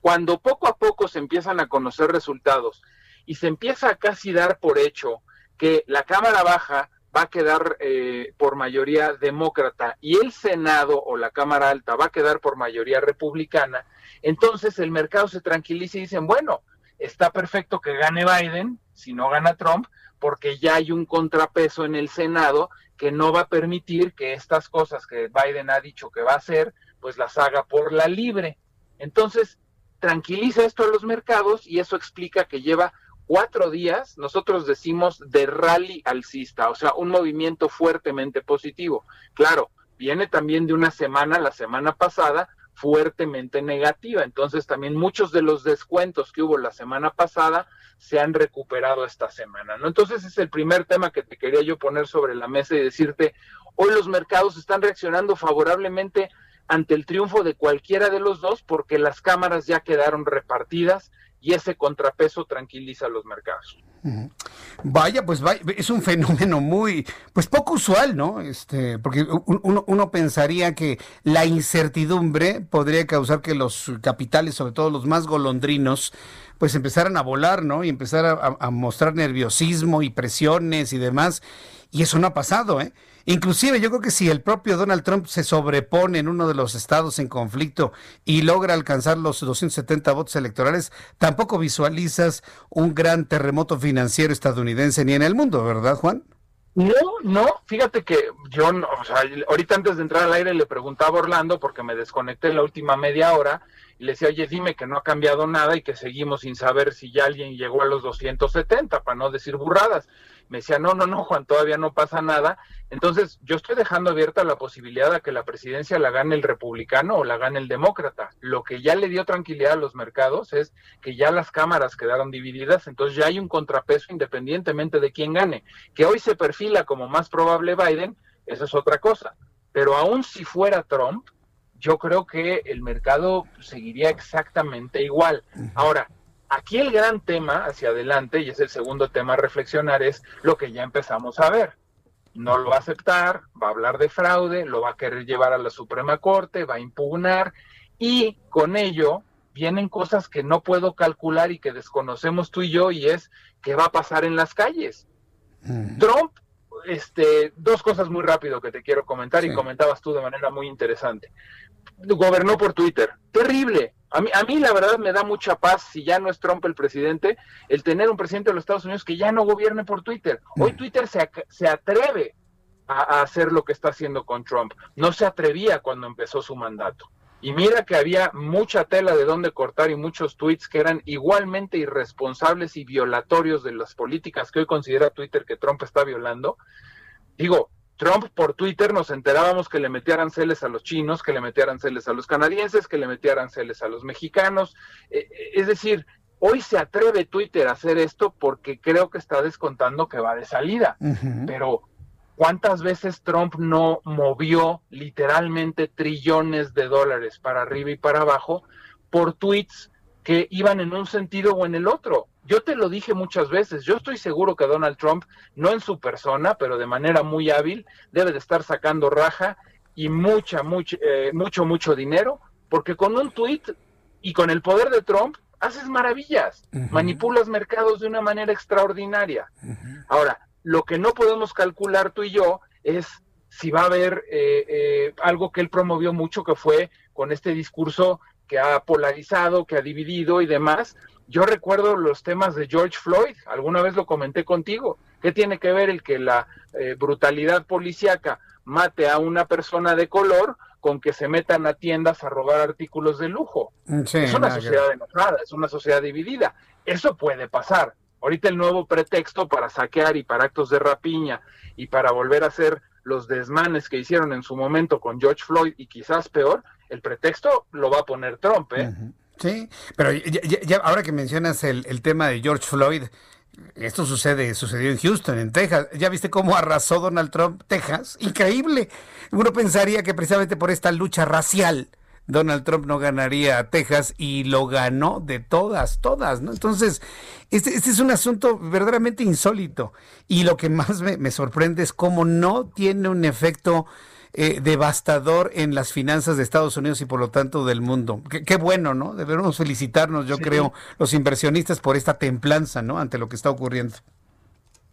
Cuando poco a poco se empiezan a conocer resultados y se empieza a casi dar por hecho que la Cámara Baja va a quedar eh, por mayoría demócrata y el Senado o la Cámara Alta va a quedar por mayoría republicana, entonces el mercado se tranquiliza y dicen, bueno, está perfecto que gane Biden, si no gana Trump, porque ya hay un contrapeso en el Senado que no va a permitir que estas cosas que Biden ha dicho que va a hacer, pues las haga por la libre. Entonces, tranquiliza esto a los mercados y eso explica que lleva cuatro días, nosotros decimos de rally alcista, o sea, un movimiento fuertemente positivo. Claro, viene también de una semana, la semana pasada, fuertemente negativa. Entonces también muchos de los descuentos que hubo la semana pasada se han recuperado esta semana. ¿no? Entonces es el primer tema que te quería yo poner sobre la mesa y decirte, hoy los mercados están reaccionando favorablemente ante el triunfo de cualquiera de los dos porque las cámaras ya quedaron repartidas y ese contrapeso tranquiliza los mercados. Vaya, pues es un fenómeno muy, pues poco usual, ¿no? Este, porque uno, uno, pensaría que la incertidumbre podría causar que los capitales, sobre todo los más golondrinos, pues empezaran a volar, ¿no? Y empezar a mostrar nerviosismo y presiones y demás. Y eso no ha pasado, ¿eh? Inclusive yo creo que si el propio Donald Trump se sobrepone en uno de los estados en conflicto y logra alcanzar los 270 votos electorales, tampoco visualizas un gran terremoto financiero estadounidense ni en el mundo, ¿verdad, Juan? No, no, fíjate que yo, o sea, ahorita antes de entrar al aire le preguntaba Orlando porque me desconecté la última media hora y le decía, oye, dime que no ha cambiado nada y que seguimos sin saber si ya alguien llegó a los 270, para no decir burradas me decía, no, no, no, Juan, todavía no pasa nada. Entonces, yo estoy dejando abierta la posibilidad de que la presidencia la gane el republicano o la gane el demócrata. Lo que ya le dio tranquilidad a los mercados es que ya las cámaras quedaron divididas, entonces ya hay un contrapeso independientemente de quién gane. Que hoy se perfila como más probable Biden, esa es otra cosa. Pero aún si fuera Trump, yo creo que el mercado seguiría exactamente igual. Ahora, Aquí el gran tema hacia adelante, y es el segundo tema a reflexionar, es lo que ya empezamos a ver. No lo va a aceptar, va a hablar de fraude, lo va a querer llevar a la Suprema Corte, va a impugnar, y con ello vienen cosas que no puedo calcular y que desconocemos tú y yo, y es qué va a pasar en las calles. Trump, este, dos cosas muy rápido que te quiero comentar y comentabas tú de manera muy interesante. Gobernó por Twitter. Terrible, a mí, a mí la verdad me da mucha paz, si ya no es Trump el presidente, el tener un presidente de los Estados Unidos que ya no gobierne por Twitter. Hoy mm. Twitter se, se atreve a, hacer lo que está haciendo con Trump. No se atrevía cuando empezó su mandato. Y mira que había mucha tela de dónde cortar y muchos tweets que eran igualmente irresponsables y violatorios de las políticas que hoy considera Twitter que Trump está violando. Digo, Trump por Twitter nos enterábamos que le metía aranceles a los chinos, que le metía aranceles a los canadienses, que le metía aranceles a los mexicanos. Eh, eh, es decir, hoy se atreve Twitter a hacer esto porque creo que está descontando que va de salida. Pero ¿cuántas veces Trump no movió literalmente trillones de dólares para arriba y para abajo por tweets que iban en un sentido o en el otro? Yo te lo dije muchas veces, yo estoy seguro que Donald Trump, no en su persona, pero de manera muy hábil, debe de estar sacando raja y mucha, mucho, eh, mucho, mucho dinero, porque con un tweet y con el poder de Trump haces maravillas, manipulas mercados de una manera extraordinaria. Ahora, lo que no podemos calcular tú y yo es si va a haber eh, eh, algo que él promovió mucho, que fue con este discurso que ha polarizado, que ha dividido y demás, yo recuerdo los temas de George Floyd, alguna vez lo comenté contigo. ¿Qué tiene que ver el que la eh, brutalidad policíaca mate a una persona de color con que se metan a tiendas a robar artículos de lujo? Es una sociedad enojada, es una sociedad dividida. Eso puede pasar. Ahorita el nuevo pretexto para saquear y para actos de rapiña y para volver a hacer los desmanes que hicieron en su momento con George Floyd y quizás peor, el pretexto lo va a poner Trump, ¿eh? Sí, pero ya, ahora que mencionas el, el, tema de George Floyd, esto sucede, sucedió en Houston, en Texas. ¿Ya viste cómo arrasó Donald Trump Texas? Increíble. Uno pensaría que precisamente por esta lucha racial Donald Trump no ganaría a Texas y lo ganó de todas, todas, ¿no? Entonces, este, este es un asunto verdaderamente insólito. Y lo que más me, me sorprende es cómo no tiene un efecto eh, devastador en las finanzas de Estados Unidos y por lo tanto del mundo. Qué, bueno, ¿no? Debemos felicitarnos, yo creo, los inversionistas por esta templanza, ¿no? Ante lo que está ocurriendo.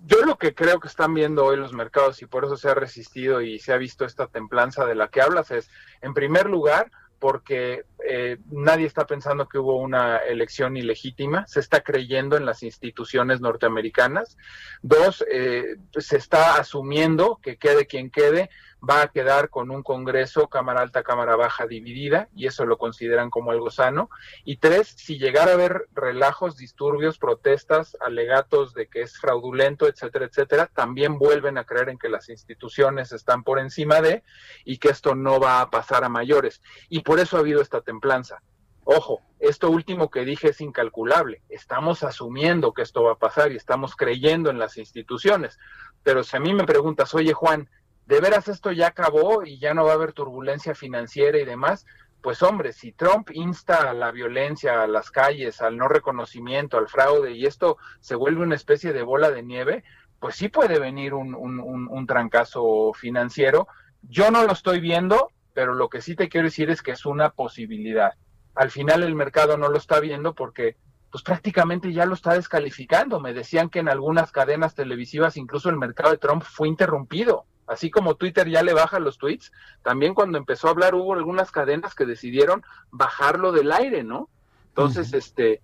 yo lo que creo que están viendo hoy los mercados y por eso se ha resistido y se ha visto esta templanza de la que hablas es, en primer lugar, porque eh, nadie está pensando que hubo una elección ilegítima, se está creyendo en las instituciones norteamericanas. Dos, eh, se está asumiendo que quede quien quede, va a quedar con un Congreso, Cámara Alta, Cámara Baja dividida, y eso lo consideran como algo sano. Y tres, si llegara a haber relajos, disturbios, protestas, alegatos de que es fraudulento, etcétera, etcétera, también vuelven a creer en que las instituciones están por encima de y que esto no va a pasar a mayores. Y por eso ha habido esta templanza. Ojo, esto último que dije es incalculable. Estamos asumiendo que esto va a pasar y estamos creyendo en las instituciones. Pero si a mí me preguntas, oye Juan, ¿de veras esto ya acabó y ya no va a haber turbulencia financiera y demás? Pues hombre, si Trump insta a la violencia, a las calles, al no reconocimiento, al fraude, y esto se vuelve una especie de bola de nieve, pues sí puede venir un, un, trancazo financiero. Yo no lo estoy viendo, pero lo que sí te quiero decir es que es una posibilidad. Al final el mercado no lo está viendo porque pues prácticamente ya lo está descalificando. Me decían que en algunas cadenas televisivas incluso el mercado de Trump fue interrumpido. Así como Twitter ya le baja los tweets, también cuando empezó a hablar hubo algunas cadenas que decidieron bajarlo del aire, ¿no? Entonces, este,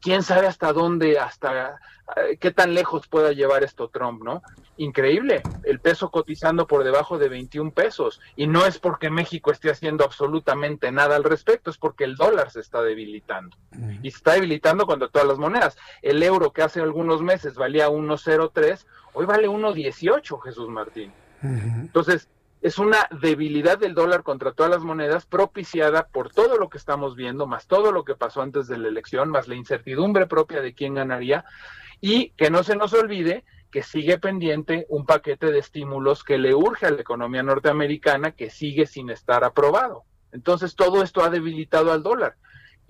quién sabe hasta dónde, hasta eh, qué tan lejos pueda llevar esto Trump, ¿no? Increíble, el peso cotizando por debajo de 21 pesos. Y no es porque México esté haciendo absolutamente nada al respecto, es porque el dólar se está debilitando. Y se está debilitando cuando todas las monedas. El euro que hace algunos meses valía 1.03, hoy vale 1.18, Jesús Martín. Entonces, es una debilidad del dólar contra todas las monedas propiciada por todo lo que estamos viendo, más todo lo que pasó antes de la elección, más la incertidumbre propia de quién ganaría, y que no se nos olvide que sigue pendiente un paquete de estímulos que le urge a la economía norteamericana que sigue sin estar aprobado. Entonces todo esto ha debilitado al dólar.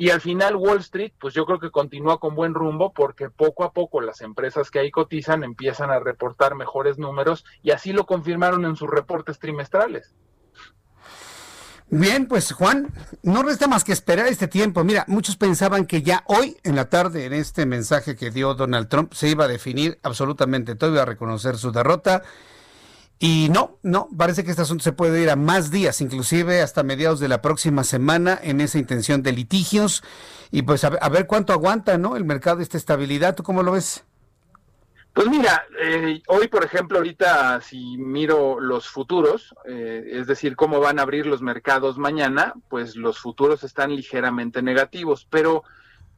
Y al final Wall Street, pues yo creo que continúa con buen rumbo porque poco a poco las empresas que ahí cotizan empiezan a reportar mejores números y así lo confirmaron en sus reportes trimestrales. Bien, pues Juan, no resta más que esperar este tiempo. Mira, muchos pensaban que ya hoy en la tarde, en este mensaje que dio Donald Trump, se iba a definir absolutamente todo, iba a reconocer su derrota y no, no, parece que este asunto se puede ir a más días, inclusive hasta mediados de la próxima semana en esa intención de litigios y pues a ver, cuánto aguanta, ¿no? El mercado esta estabilidad, ¿tú cómo lo ves? Pues mira, eh, hoy por ejemplo, ahorita si miro los futuros, eh, es decir, cómo van a abrir los mercados mañana, pues los futuros están ligeramente negativos, pero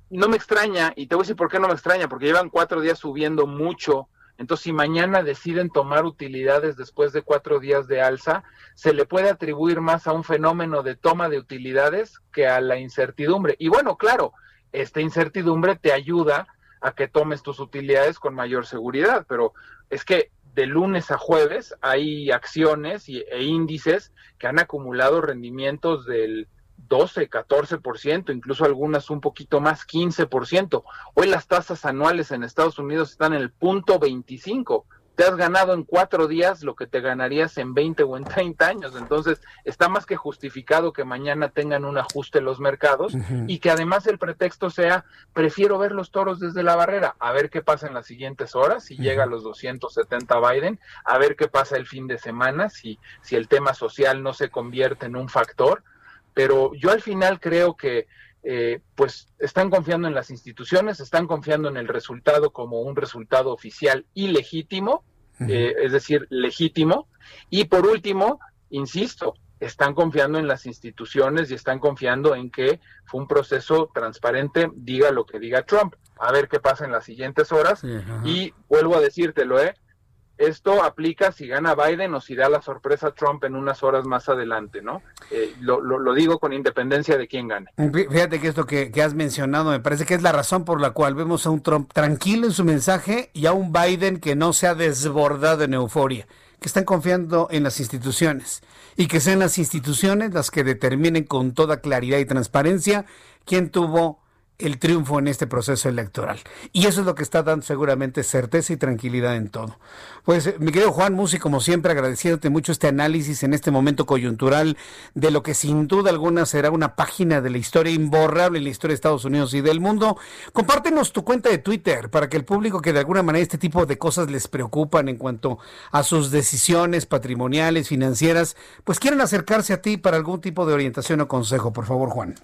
no me extraña, y te voy a decir por qué no me extraña, porque llevan cuatro días subiendo mucho entonces, si mañana deciden tomar utilidades después de cuatro días de alza, se le puede atribuir más a un fenómeno de toma de utilidades que a la incertidumbre. Y bueno, claro, esta incertidumbre te ayuda a que tomes tus utilidades con mayor seguridad, pero es que de lunes a jueves hay acciones e índices que han acumulado rendimientos del 12, 14%, incluso algunas un poquito más, 15%. Hoy las tasas anuales en Estados Unidos están en el punto 25. Te has ganado en cuatro días lo que te ganarías en 20 o en 30 años. Entonces, está más que justificado que mañana tengan un ajuste los mercados y que además el pretexto sea, prefiero ver los toros desde la barrera, a ver qué pasa en las siguientes horas, si llega a los 270 Biden, a ver qué pasa el fin de semana, si, si el tema social no se convierte en un factor pero yo al final creo que eh, pues están confiando en las instituciones, están confiando en el resultado como un resultado oficial y legítimo, eh, es decir, legítimo. Y por último, insisto, están confiando en las instituciones y están confiando en que fue un proceso transparente, diga lo que diga Trump. A ver qué pasa en las siguientes horas. y vuelvo a decírtelo, ¿eh? Esto aplica si gana Biden o si da la sorpresa Trump en unas horas más adelante, ¿no? Eh, lo, digo con independencia de quién gane. Fíjate que esto que, has mencionado me parece que es la razón por la cual vemos a un Trump tranquilo en su mensaje y a un Biden que no se ha desbordado en euforia, que están confiando en las instituciones y que sean las instituciones las que determinen con toda claridad y transparencia quién tuvo el triunfo en este proceso electoral. Y eso es lo que está dando seguramente certeza y tranquilidad en todo. Pues, eh, mi querido Juan Musi, como siempre, agradeciéndote mucho este análisis en este momento coyuntural de lo que sin duda alguna será una página de la historia imborrable en la historia de Estados Unidos y del mundo. Compártenos tu cuenta de Twitter para que el público que de alguna manera este tipo de cosas les preocupan en cuanto a sus decisiones patrimoniales, financieras, pues quieran acercarse a ti para algún tipo de orientación o consejo. Por favor, Juan.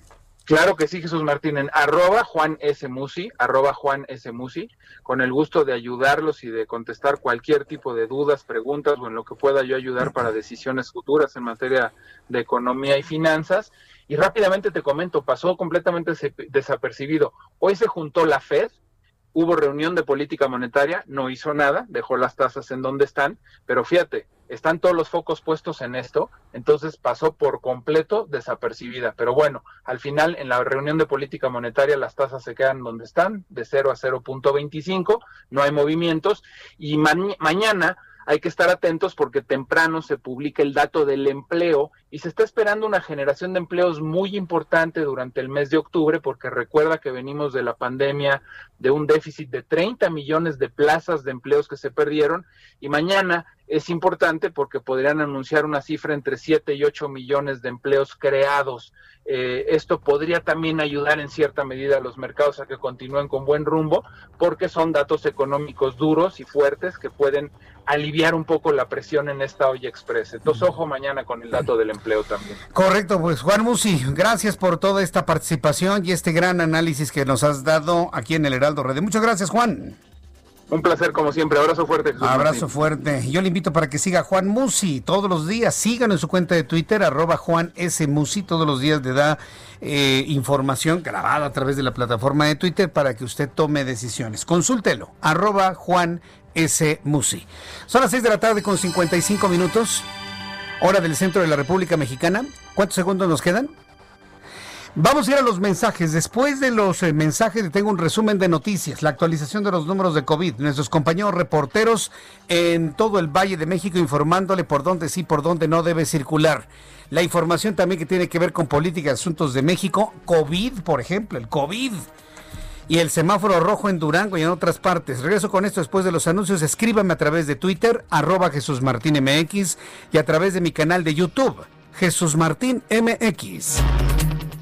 Claro que sí, Jesús Martín, en arroba Juan S. Musi, arroba Juan S. Musi, con el gusto de ayudarlos y de contestar cualquier tipo de dudas, preguntas o en lo que pueda yo ayudar para decisiones futuras en materia de economía y finanzas. Y rápidamente te comento, pasó completamente desapercibido. Hoy se juntó la FED, hubo reunión de política monetaria, no hizo nada, dejó las tasas en donde están, pero fíjate, están todos los focos puestos en esto, entonces pasó por completo desapercibida. Pero bueno, al final en la reunión de política monetaria las tasas se quedan donde están, de 0 a 0.25, no hay movimientos y mañana hay que estar atentos porque temprano se publica el dato del empleo y se está esperando una generación de empleos muy importante durante el mes de octubre porque recuerda que venimos de la pandemia de un déficit de 30 millones de plazas de empleos que se perdieron y mañana es importante porque podrían anunciar una cifra entre 7 y 8 millones de empleos creados. Eh, esto podría también ayudar en cierta medida a los mercados a que continúen con buen rumbo porque son datos económicos duros y fuertes que pueden aliviar un poco la presión en esta olla express. Entonces, ojo mañana con el dato del empleo también. Correcto, pues Juan Musi, gracias por toda esta participación y este gran análisis que nos has dado aquí en el Heraldo Red. Muchas gracias, Juan. Un placer como siempre. Abrazo fuerte. Abrazo fuerte. Yo le invito para que siga Juan Musi todos los días. Síganlo en su cuenta de Twitter, arroba Juan S. Musi. Todos los días le da eh, información grabada a través de la plataforma de Twitter para que usted tome decisiones. Consúltelo, arroba Juan S. Musi. Son las 6 de la tarde con 55 minutos. Hora del centro de la República Mexicana. ¿Cuántos segundos nos quedan? Vamos a ir a los mensajes. Después de los eh, mensajes tengo un resumen de noticias, la actualización de los números de COVID, nuestros compañeros reporteros en todo el Valle de México informándole por dónde sí, por dónde no debe circular. La información también que tiene que ver con política asuntos de México, COVID, por ejemplo, el COVID. Y el semáforo rojo en Durango y en otras partes. Regreso con esto después de los anuncios. Escríbame a través de Twitter, arroba Jesús Martín MX y a través de mi canal de YouTube, Jesús Martín MX.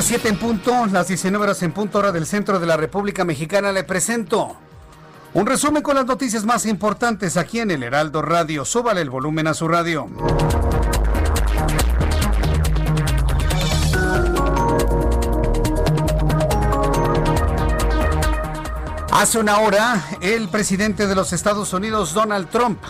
Las 7 en punto, las 19 horas en punto hora del centro de la República Mexicana. Le presento un resumen con las noticias más importantes aquí en el Heraldo Radio. Súbale el volumen a su radio. Hace una hora, el presidente de los Estados Unidos, Donald Trump,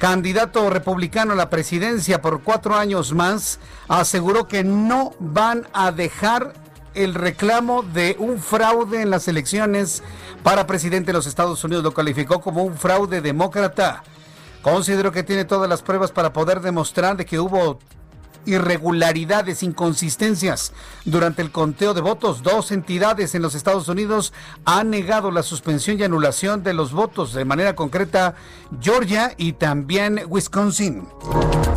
candidato republicano a la presidencia por cuatro años más, aseguró que no van a dejar el reclamo de un fraude en las elecciones para presidente de los Estados Unidos. Lo calificó como un fraude demócrata. Considero que tiene todas las pruebas para poder demostrar de que hubo irregularidades, inconsistencias durante el conteo de votos. Dos entidades en los Estados Unidos han negado la suspensión y anulación de los votos, de manera concreta Georgia y también Wisconsin.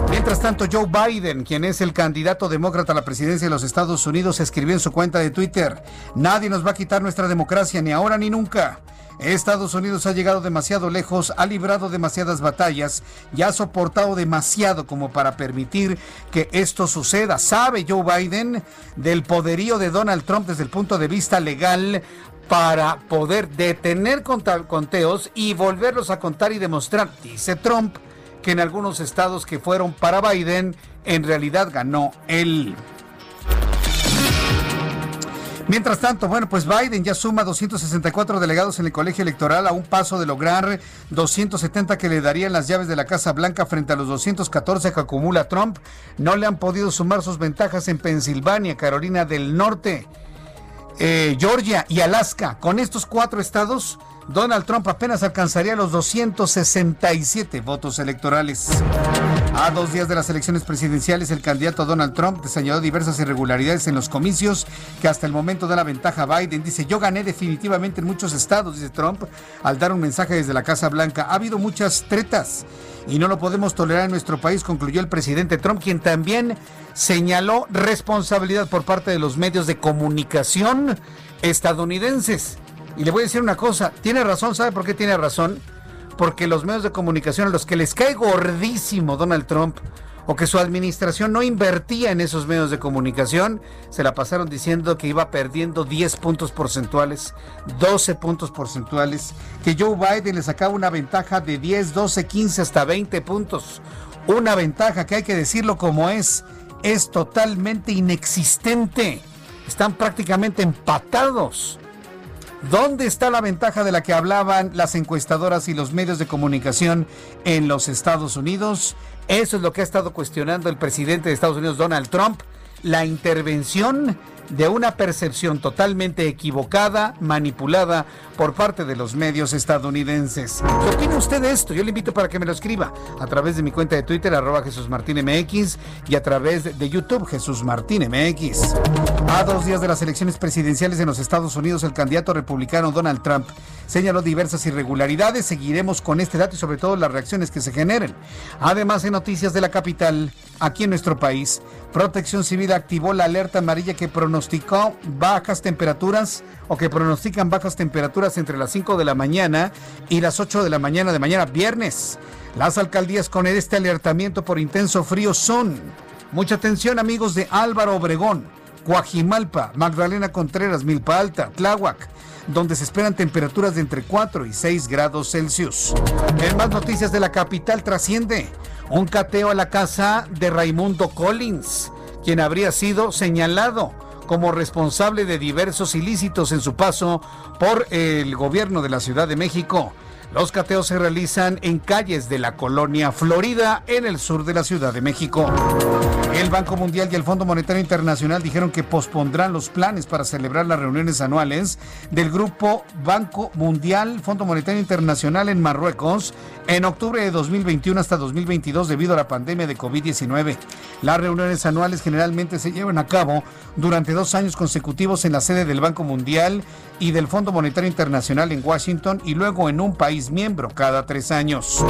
Mientras tanto, Joe Biden, quien es el candidato demócrata a la presidencia de los Estados Unidos, escribió en su cuenta de Twitter, nadie nos va a quitar nuestra democracia, ni ahora ni nunca. Estados Unidos ha llegado demasiado lejos, ha librado demasiadas batallas y ha soportado demasiado como para permitir que esto suceda. ¿Sabe Joe Biden del poderío de Donald Trump desde el punto de vista legal para poder detener conteos y volverlos a contar y demostrar, dice Trump, que en algunos estados que fueron para Biden, en realidad ganó él. Mientras tanto, bueno, pues Biden ya suma 264 delegados en el colegio electoral a un paso de lograr 270 que le darían las llaves de la Casa Blanca frente a los 214 que acumula Trump. No le han podido sumar sus ventajas en Pensilvania, Carolina del Norte, eh, Georgia y Alaska. Con estos cuatro estados, Donald Trump apenas alcanzaría los 267 votos electorales. A dos días de las elecciones presidenciales, el candidato Donald Trump señaló diversas irregularidades en los comicios que hasta el momento da la ventaja a Biden. Dice, yo gané definitivamente en muchos estados, dice Trump, al dar un mensaje desde la Casa Blanca. Ha habido muchas tretas y no lo podemos tolerar en nuestro país, concluyó el presidente Trump, quien también señaló responsabilidad por parte de los medios de comunicación estadounidenses. Y le voy a decir una cosa, tiene razón, ¿sabe por qué tiene razón? Porque los medios de comunicación a los que les cae gordísimo Donald Trump o que su administración no invertía en esos medios de comunicación, se la pasaron diciendo que iba perdiendo 10 puntos porcentuales, 12 puntos porcentuales, que Joe Biden le sacaba una ventaja de 10, 12, 15 hasta 20 puntos. Una ventaja que hay que decirlo como es, es totalmente inexistente. Están prácticamente empatados. ¿Dónde está la ventaja de la que hablaban las encuestadoras y los medios de comunicación en los Estados Unidos? Eso es lo que ha estado cuestionando el presidente de Estados Unidos, Donald Trump, la intervención de una percepción totalmente equivocada, manipulada por parte de los medios estadounidenses. ¿Qué opina usted de esto? Yo le invito para que me lo escriba a través de mi cuenta de Twitter, arroba Jesús Martín MX, y a través de YouTube, Jesús Martín MX. A dos días de las elecciones presidenciales en los Estados Unidos, el candidato republicano Donald Trump señaló diversas irregularidades. Seguiremos con este dato y sobre todo las reacciones que se generen. Además, en noticias de la capital, aquí en nuestro país, Protección Civil activó la alerta amarilla que pronosticó bajas temperaturas o que pronostican bajas temperaturas entre las 5 de la mañana y las 8 de la mañana de mañana viernes. Las alcaldías con este alertamiento por intenso frío son, mucha atención amigos de Álvaro Obregón, Coajimalpa, Magdalena Contreras, Milpa Alta, Tláhuac, donde se esperan temperaturas de entre 4 y 6 grados Celsius. En más noticias de la capital trasciende un cateo a la casa de Raimundo Collins, quien habría sido señalado como responsable de diversos ilícitos en su paso por el gobierno de la Ciudad de México. Los cateos se realizan en calles de la colonia Florida, en el sur de la Ciudad de México. El Banco Mundial y el Fondo Monetario Internacional dijeron que pospondrán los planes para celebrar las reuniones anuales del Grupo Banco Mundial, Fondo Monetario Internacional en Marruecos en octubre de 2021 hasta 2022 debido a la pandemia de COVID-19. Las reuniones anuales generalmente se llevan a cabo durante dos años consecutivos en la sede del Banco Mundial y del Fondo Monetario Internacional en Washington y luego en un país miembro cada tres años.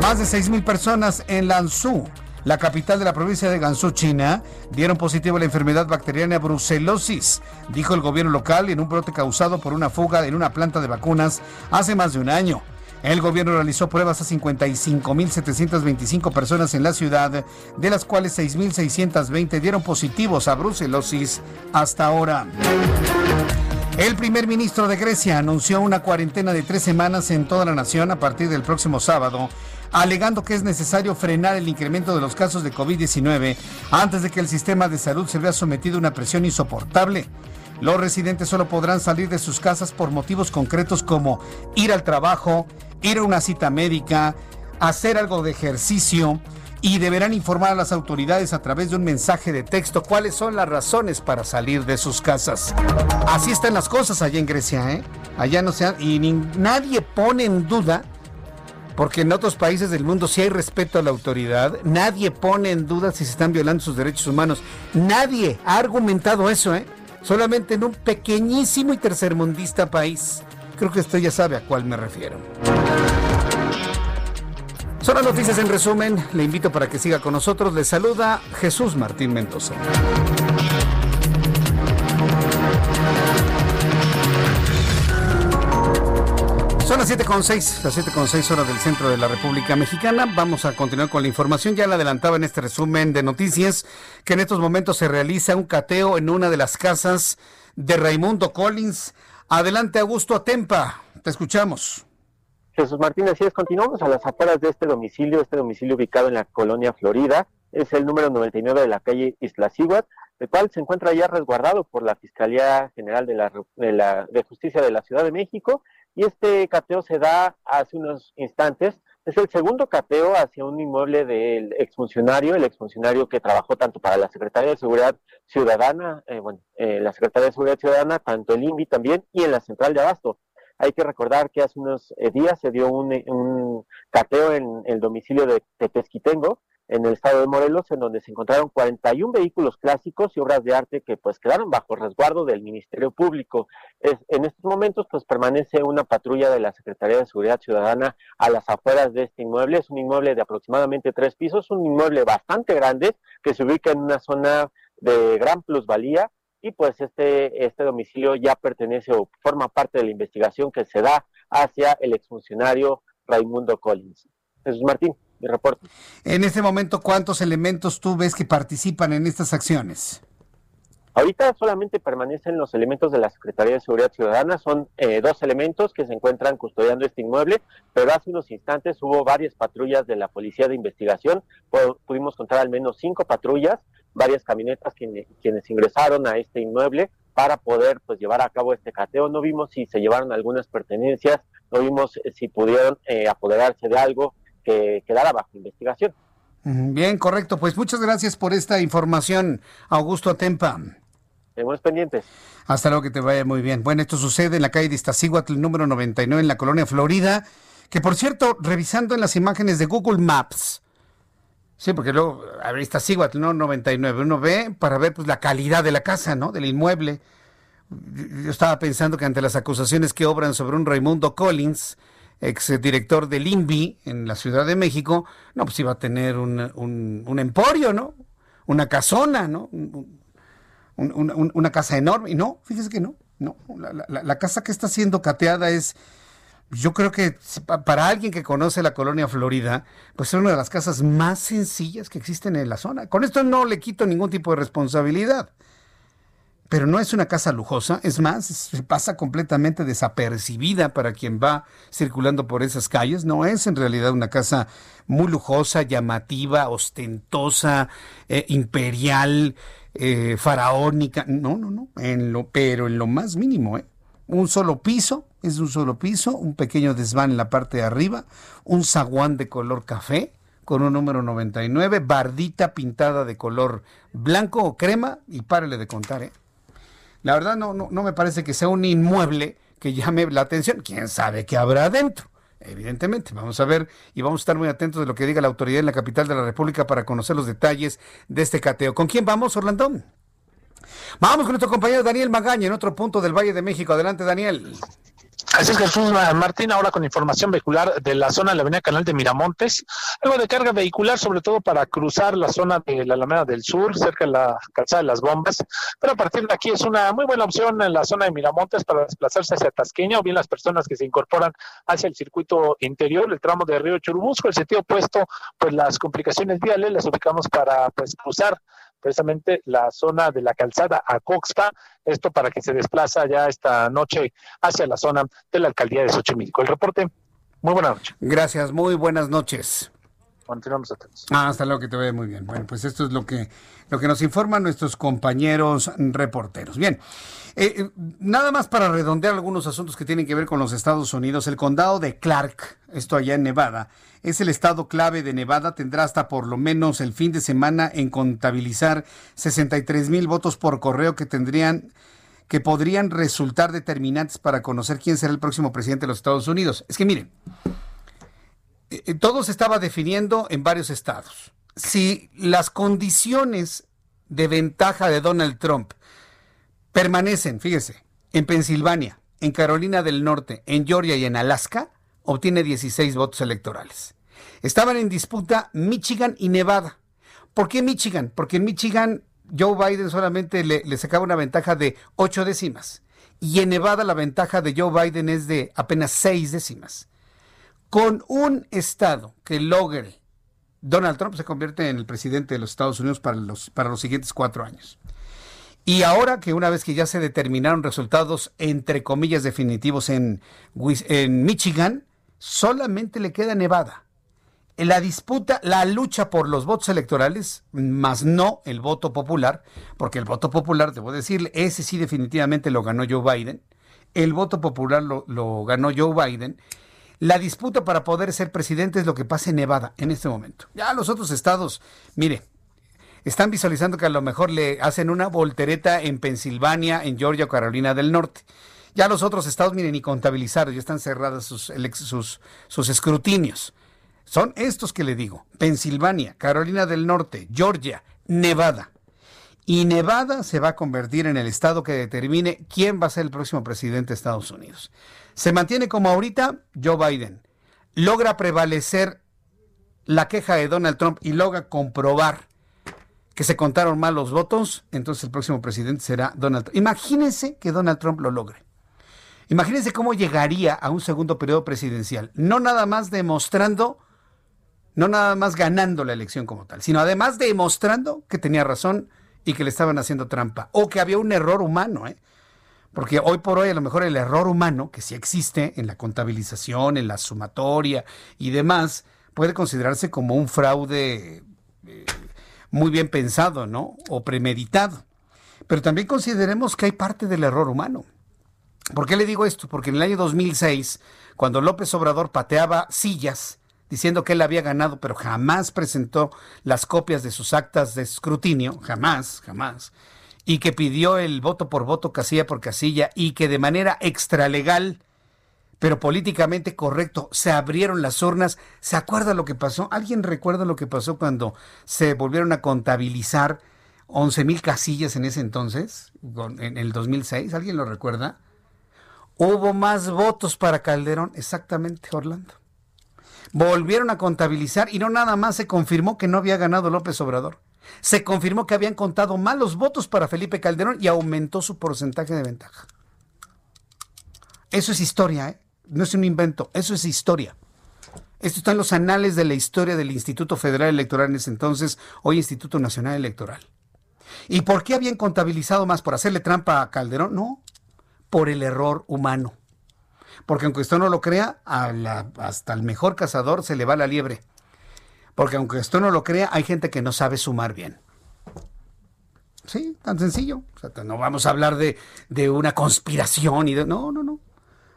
Más de 6.000 personas en Lanzhou la capital de la provincia de Gansu, China, dieron positivo a la enfermedad bacteriana brucelosis, dijo el gobierno local en un brote causado por una fuga en una planta de vacunas hace más de un año. El gobierno realizó pruebas a 55.725 personas en la ciudad, de las cuales 6.620 dieron positivos a brucelosis hasta ahora. El primer ministro de Grecia anunció una cuarentena de tres semanas en toda la nación a partir del próximo sábado, alegando que es necesario frenar el incremento de los casos de COVID-19 antes de que el sistema de salud se vea sometido a una presión insoportable. Los residentes solo podrán salir de sus casas por motivos concretos como ir al trabajo, ir a una cita médica, hacer algo de ejercicio y deberán informar a las autoridades a través de un mensaje de texto cuáles son las razones para salir de sus casas. Así están las cosas allá en Grecia, ¿eh? Allá no se y nadie pone en duda porque en otros países del mundo sí hay respeto a la autoridad, nadie pone en duda si se están violando sus derechos humanos. Nadie ha argumentado eso, ¿eh? Solamente en un pequeñísimo y tercermundista país. Creo que usted ya sabe a cuál me refiero. Son las noticias en resumen. Le invito para que siga con nosotros. Le saluda Jesús Martín Mendoza. las 7.6, las 7.6 horas del centro de la República Mexicana. Vamos a continuar con la información. Ya la adelantaba en este resumen de noticias que en estos momentos se realiza un cateo en una de las casas de Raimundo Collins. Adelante, Augusto Atempa. Te escuchamos. Jesús Martín, así es, continuamos a las afueras de este domicilio, este domicilio ubicado en la colonia Florida, es el número 99 de la calle Isla Ciguat, el cual se encuentra ya resguardado por la Fiscalía General de, la, de, la, de Justicia de la Ciudad de México, y este cateo se da hace unos instantes, es el segundo cateo hacia un inmueble del exfuncionario, el exfuncionario que trabajó tanto para la Secretaría de Seguridad Ciudadana, eh, bueno, eh, la Secretaría de Seguridad Ciudadana, tanto el INVI también, y en la Central de Abasto. Hay que recordar que hace unos eh, días se dio un, un cateo en el domicilio de Tepesquitengo, en el estado de Morelos, en donde se encontraron 41 vehículos clásicos y obras de arte que pues quedaron bajo resguardo del Ministerio Público. En estos momentos pues permanece una patrulla de la Secretaría de Seguridad Ciudadana a las afueras de este inmueble. Es un inmueble de aproximadamente tres pisos, un inmueble bastante grande que se ubica en una zona de gran plusvalía y pues este, este domicilio ya pertenece o forma parte de la investigación que se da hacia el exfuncionario Raimundo Collins. Jesús Martín mi reporte. En este momento, ¿cuántos elementos tú ves que participan en estas acciones? Ahorita solamente permanecen los elementos de la Secretaría de Seguridad Ciudadana, son eh, dos elementos que se encuentran custodiando este inmueble, pero hace unos instantes hubo varias patrullas de la Policía de Investigación, pudimos contar al menos cinco patrullas, varias camionetas quienes ingresaron a este inmueble para poder pues llevar a cabo este cateo. No vimos si se llevaron algunas pertenencias, no vimos eh, si pudieron eh, apoderarse de algo, que quedara bajo investigación. Bien, correcto. Pues muchas gracias por esta información, Augusto Atempa. Estamos pendientes. Hasta luego, que te vaya muy bien. Bueno, esto sucede en la calle de Iztaccíhuatl, número 99, en la colonia Florida, que por cierto, revisando en las imágenes de Google Maps, sí, porque luego, a ver, Iztaccíhuatl, ¿no? 99, uno ve para ver pues la calidad de la casa, ¿no? Del inmueble. Yo estaba pensando que ante las acusaciones que obran sobre un Raimundo Collins, ex director del INVI en la Ciudad de México, no, pues iba a tener un, un, emporio, ¿no? Una casona, ¿no? una casa enorme. Y no, fíjese que no, no. La, casa que está siendo cateada es, yo creo que para alguien que conoce la colonia Florida, pues es una de las casas más sencillas que existen en la zona. Con esto no le quito ningún tipo de responsabilidad pero no es una casa lujosa, es más, se pasa completamente desapercibida para quien va circulando por esas calles, no es en realidad una casa muy lujosa, llamativa, ostentosa, eh, imperial, eh, faraónica, no, no, no, pero en lo más mínimo, ¿eh? Un solo piso, es un solo piso, un pequeño desván en la parte de arriba, un zaguán de color café, con un número 99, bardita pintada de color blanco o crema, y párele de contar, ¿eh? La verdad no, no, no me parece que sea un inmueble que llame la atención. ¿Quién sabe qué habrá adentro? Evidentemente, vamos a ver y vamos a estar muy atentos de lo que diga la autoridad en la capital de la República para conocer los detalles de este cateo. ¿Con quién vamos, Orlando? Vamos con nuestro compañero Daniel Magaña en otro punto del Valle de México. Adelante, Daniel. Así es, Jesús Martín, ahora con información vehicular de la zona de la avenida Canal de Miramontes, algo de carga vehicular, sobre todo para cruzar la zona de la Alameda del Sur, cerca de la calzada de las bombas, pero a partir de aquí es una muy buena opción en la zona de Miramontes para desplazarse hacia Tasqueña o bien las personas que se incorporan hacia el circuito interior, el tramo de Río Churubusco, el sentido opuesto, pues las complicaciones viales las ubicamos para pues cruzar precisamente la zona de la calzada a Coxpa, esto para que se desplaza ya esta noche hacia la zona de la alcaldía de Xochimilco. El reporte, muy buenas noches. Gracias, muy buenas noches. Continuamos atentos. Ah, hasta luego, que te vaya muy bien. Bueno, pues esto es lo que, lo que nos informan nuestros compañeros reporteros. Bien, eh, eh, nada más para redondear algunos asuntos que tienen que ver con los Estados Unidos. El condado de Clark, esto allá en Nevada, es el estado clave de Nevada. Tendrá hasta por lo menos el fin de semana en contabilizar 63 mil votos por correo que tendrían que podrían resultar determinantes para conocer quién será el próximo presidente de los Estados Unidos. Es que miren, todo se estaba definiendo en varios estados. Si las condiciones de ventaja de Donald Trump permanecen, fíjese, en Pensilvania, en Carolina del Norte, en Georgia y en Alaska, obtiene 16 votos electorales. Estaban en disputa Michigan y Nevada. ¿Por qué Michigan? Porque en Michigan Joe Biden solamente le, le sacaba una ventaja de ocho décimas y en Nevada la ventaja de Joe Biden es de apenas seis décimas. Con un estado que logre, Donald Trump se convierte en el presidente de los Estados Unidos para los, para los siguientes cuatro años. Y ahora que una vez que ya se determinaron resultados entre comillas definitivos en, en Michigan, solamente le queda Nevada. La disputa, la lucha por los votos electorales, más no el voto popular, porque el voto popular, debo decirle, ese sí definitivamente lo ganó Joe Biden. El voto popular lo, lo ganó Joe Biden. La disputa para poder ser presidente es lo que pasa en Nevada en este momento. Ya los otros estados, mire, están visualizando que a lo mejor le hacen una voltereta en Pensilvania, en Georgia o Carolina del Norte. Ya los otros estados, miren, ni contabilizados, ya están cerrados sus, sus, sus escrutinios. Son estos que le digo, Pensilvania, Carolina del Norte, Georgia, Nevada. Y Nevada se va a convertir en el estado que determine quién va a ser el próximo presidente de Estados Unidos. Se mantiene como ahorita Joe Biden. Logra prevalecer la queja de Donald Trump y logra comprobar que se contaron mal los votos, entonces el próximo presidente será Donald Trump. Imagínense que Donald Trump lo logre. Imagínense cómo llegaría a un segundo periodo presidencial, no nada más demostrando, no nada más ganando la elección como tal, sino además demostrando que tenía razón y que le estaban haciendo trampa, o que había un error humano, ¿eh? Porque hoy por hoy a lo mejor el error humano, que sí existe en la contabilización, en la sumatoria y demás, puede considerarse como un fraude eh, muy bien pensado, ¿no? O premeditado. Pero también consideremos que hay parte del error humano. ¿Por qué le digo esto? Porque en el año 2006, cuando López Obrador pateaba sillas diciendo que él había ganado, pero jamás presentó las copias de sus actas de escrutinio, jamás, jamás, y que pidió el voto por voto, casilla por casilla, y que de manera extralegal pero políticamente correcto, se abrieron las urnas. ¿Se acuerda lo que pasó? ¿Alguien recuerda lo que pasó cuando se volvieron a contabilizar 11 mil casillas en ese entonces, en el 2006? ¿Alguien lo recuerda? Hubo más votos para Calderón, exactamente, Orlando. Volvieron a contabilizar y no nada más se confirmó que no había ganado López Obrador. Se confirmó que habían contado mal los votos para Felipe Calderón y aumentó su porcentaje de ventaja. Eso es historia, ¿eh? no es un invento, eso es historia. Esto está en los anales de la historia del Instituto Federal Electoral en ese entonces, hoy Instituto Nacional Electoral. ¿Y por qué habían contabilizado más? ¿Por hacerle trampa a Calderón? No, por el error humano. Porque aunque usted no lo crea, hasta el mejor cazador se le va la liebre. Porque aunque usted no lo crea, hay gente que no sabe sumar bien. Sí, tan sencillo. no vamos a hablar de, de una conspiración y de... No, no, no.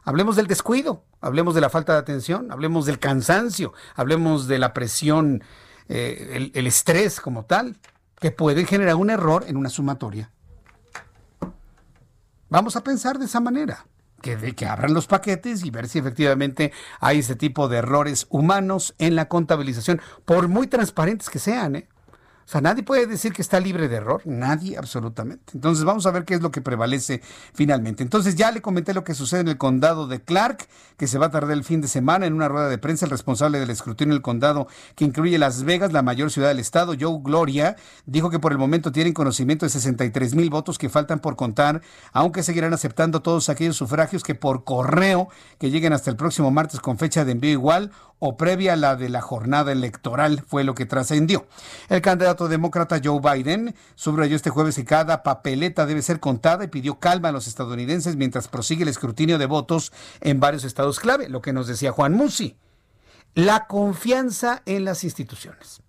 Hablemos del descuido, hablemos de la falta de atención, hablemos del cansancio, hablemos de la presión, eh, el, estrés como tal, que puede generar un error en una sumatoria. Vamos a pensar de esa manera, que, de que abran los paquetes y ver si efectivamente hay ese tipo de errores humanos en la contabilización, por muy transparentes que sean. ¿eh? O sea, nadie puede decir que está libre de error, nadie absolutamente. Entonces vamos a ver qué es lo que prevalece finalmente. Entonces ya le comenté lo que sucede en el condado de Clark, que se va a tardar el fin de semana en una rueda de prensa. El responsable del escrutinio del condado, que incluye Las Vegas, la mayor ciudad del estado, Joe Gloria, dijo que por el momento tienen conocimiento de 63 mil votos que faltan por contar, aunque seguirán aceptando todos aquellos sufragios que por correo que lleguen hasta el próximo martes con fecha de envío igual o previa a la de la jornada electoral, fue lo que trascendió. El candidato demócrata Joe Biden subrayó este jueves que cada papeleta debe ser contada y pidió calma a los estadounidenses mientras prosigue el escrutinio de votos en varios estados clave, lo que nos decía Juan Musi. La confianza en las instituciones.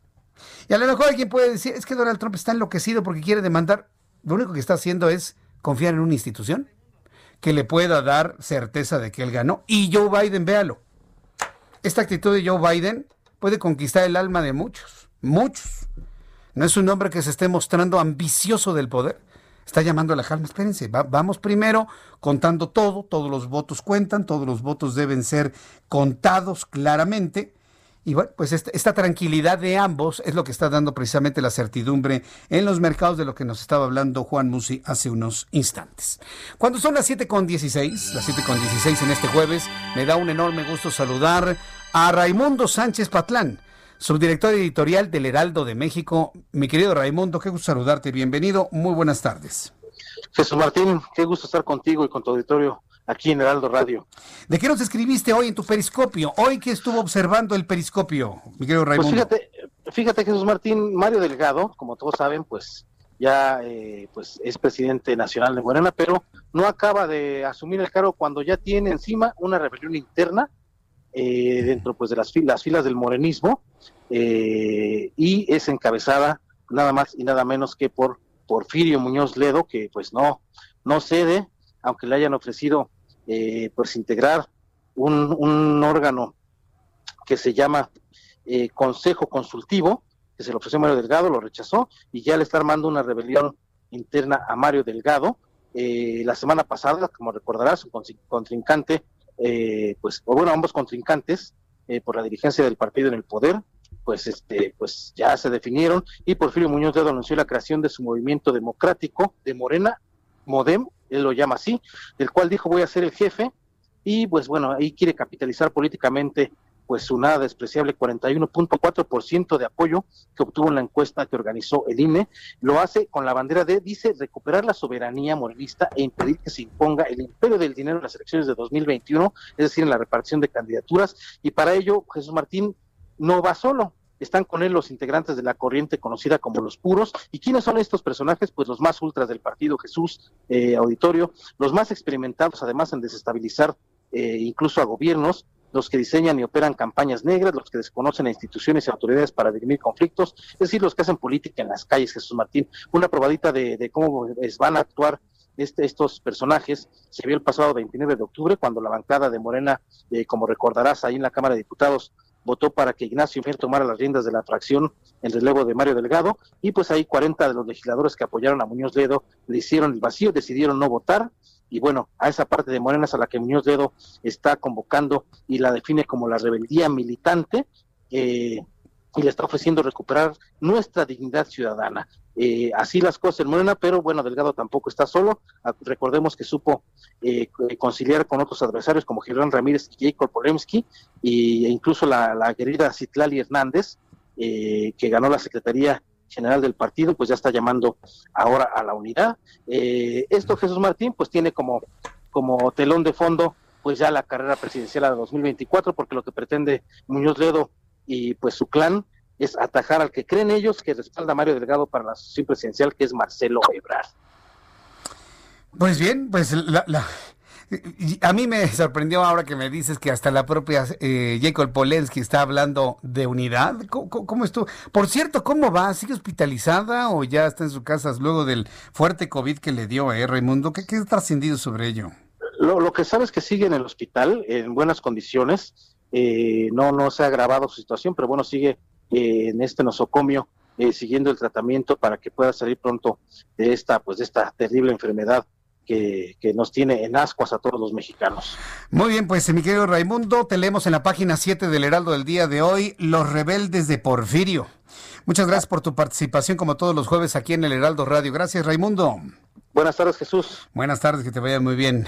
Y a lo mejor alguien puede decir, es que Donald Trump está enloquecido porque quiere demandar. Lo único que está haciendo es confiar en una institución que le pueda dar certeza de que él ganó. Y Joe Biden, véalo esta actitud de Joe Biden puede conquistar el alma de muchos, muchos. No es un hombre que se esté mostrando ambicioso del poder. Está llamando a la calma. Espérense, vamos primero contando todo, todos los votos cuentan, todos los votos deben ser contados claramente y bueno, pues esta, tranquilidad de ambos es lo que está dando precisamente la certidumbre en los mercados de lo que nos estaba hablando Juan Musi hace unos instantes. Cuando son las 7.16, las 7.16 en este jueves, me da un enorme gusto saludar a Raimundo Sánchez Patlán, subdirector editorial del Heraldo de México. Mi querido Raimundo, qué gusto saludarte, bienvenido, muy buenas tardes. Jesús Martín, qué gusto estar contigo y con tu auditorio aquí en Heraldo Radio. ¿De qué nos escribiste hoy en tu periscopio? Hoy que estuvo observando el periscopio, Miguel Raimundo. Pues fíjate, fíjate Jesús Martín, Mario Delgado, como todos saben, pues ya eh, pues es presidente nacional de Morena, pero no acaba de asumir el cargo cuando ya tiene encima una rebelión interna eh, dentro pues de las filas, del morenismo eh, y es encabezada nada más y nada menos que por Porfirio Muñoz Ledo, que pues no, no cede, aunque le hayan ofrecido eh, pues integrar un, un, órgano que se llama eh, Consejo Consultivo, que se lo ofreció Mario Delgado, lo rechazó y ya le está armando una rebelión interna a Mario Delgado. Eh, la semana pasada, como recordarás, su contrincante, pues, o bueno, ambos contrincantes, por la dirigencia del partido en el poder, pues este pues ya se definieron y Porfirio Muñoz Ledo anunció la creación de su movimiento democrático de Morena Modem, él lo llama así, del cual dijo voy a ser el jefe y pues bueno, ahí quiere capitalizar políticamente pues su nada despreciable 41.4% de apoyo que obtuvo en la encuesta que organizó el INE, lo hace con la bandera de, dice, recuperar la soberanía morenista e impedir que se imponga el imperio del dinero en las elecciones de 2021, es decir, en la repartición de candidaturas, y para ello Jesús Martín no va solo, están con él los integrantes de la corriente conocida como los puros. ¿Y quiénes son estos personajes? Pues los más ultras del partido Jesús eh, Auditorio, los más experimentados además en desestabilizar eh, incluso a gobiernos, los que diseñan y operan campañas negras, los que desconocen a instituciones y autoridades para dirimir conflictos, es decir, los que hacen política en las calles, Jesús Martín. Una probadita de, cómo van a actuar este, estos personajes se vio el pasado 29 de octubre cuando la bancada de Morena, eh, como recordarás, ahí en la Cámara de Diputados, votó para que Ignacio Mier tomara las riendas de la fracción en relevo de Mario Delgado y pues ahí 40 de los legisladores que apoyaron a Muñoz Ledo le hicieron el vacío, decidieron no votar y bueno, a esa parte de Morenas a la que Muñoz Ledo está convocando y la define como la rebeldía militante. Eh, y le está ofreciendo recuperar nuestra dignidad ciudadana. Eh, así las cosas en Morena, pero bueno, Delgado tampoco está solo. Ah, recordemos que supo eh, conciliar con otros adversarios como Gilán Ramírez y Jacob Polemski, e incluso la, querida Citlali Hernández, eh, que ganó la Secretaría General del partido, pues ya está llamando ahora a la unidad. esto Jesús Martín, pues tiene como, como telón de fondo pues ya la carrera presidencial de 2024, porque lo que pretende Muñoz Ledo y pues su clan es atajar al que creen ellos que respalda a Mario Delgado para la asociación presidencial, que es Marcelo Ebrard. Pues bien, pues a mí me sorprendió ahora que me dices que hasta la propia eh, Jacob Polensky está hablando de unidad. ¿Cómo, estuvo? Por cierto, ¿cómo va? ¿Sigue hospitalizada o ya está en su casa luego del fuerte COVID que le dio, eh, Raimundo? ¿Qué, qué ha trascendido sobre ello? Lo, lo que sabes es que sigue en el hospital en buenas condiciones eh, no, no se ha agravado su situación, pero bueno, sigue eh, en este nosocomio eh, siguiendo el tratamiento para que pueda salir pronto de esta, pues de esta terrible enfermedad que, que, nos tiene en ascuas a todos los mexicanos. Muy bien, pues mi querido Raimundo, te leemos en la página 7 del Heraldo del día de hoy, Los rebeldes de Porfirio. Muchas gracias por tu participación como todos los jueves aquí en el Heraldo Radio. Gracias, Raimundo. Buenas tardes, Jesús. Buenas tardes, que te vaya muy bien.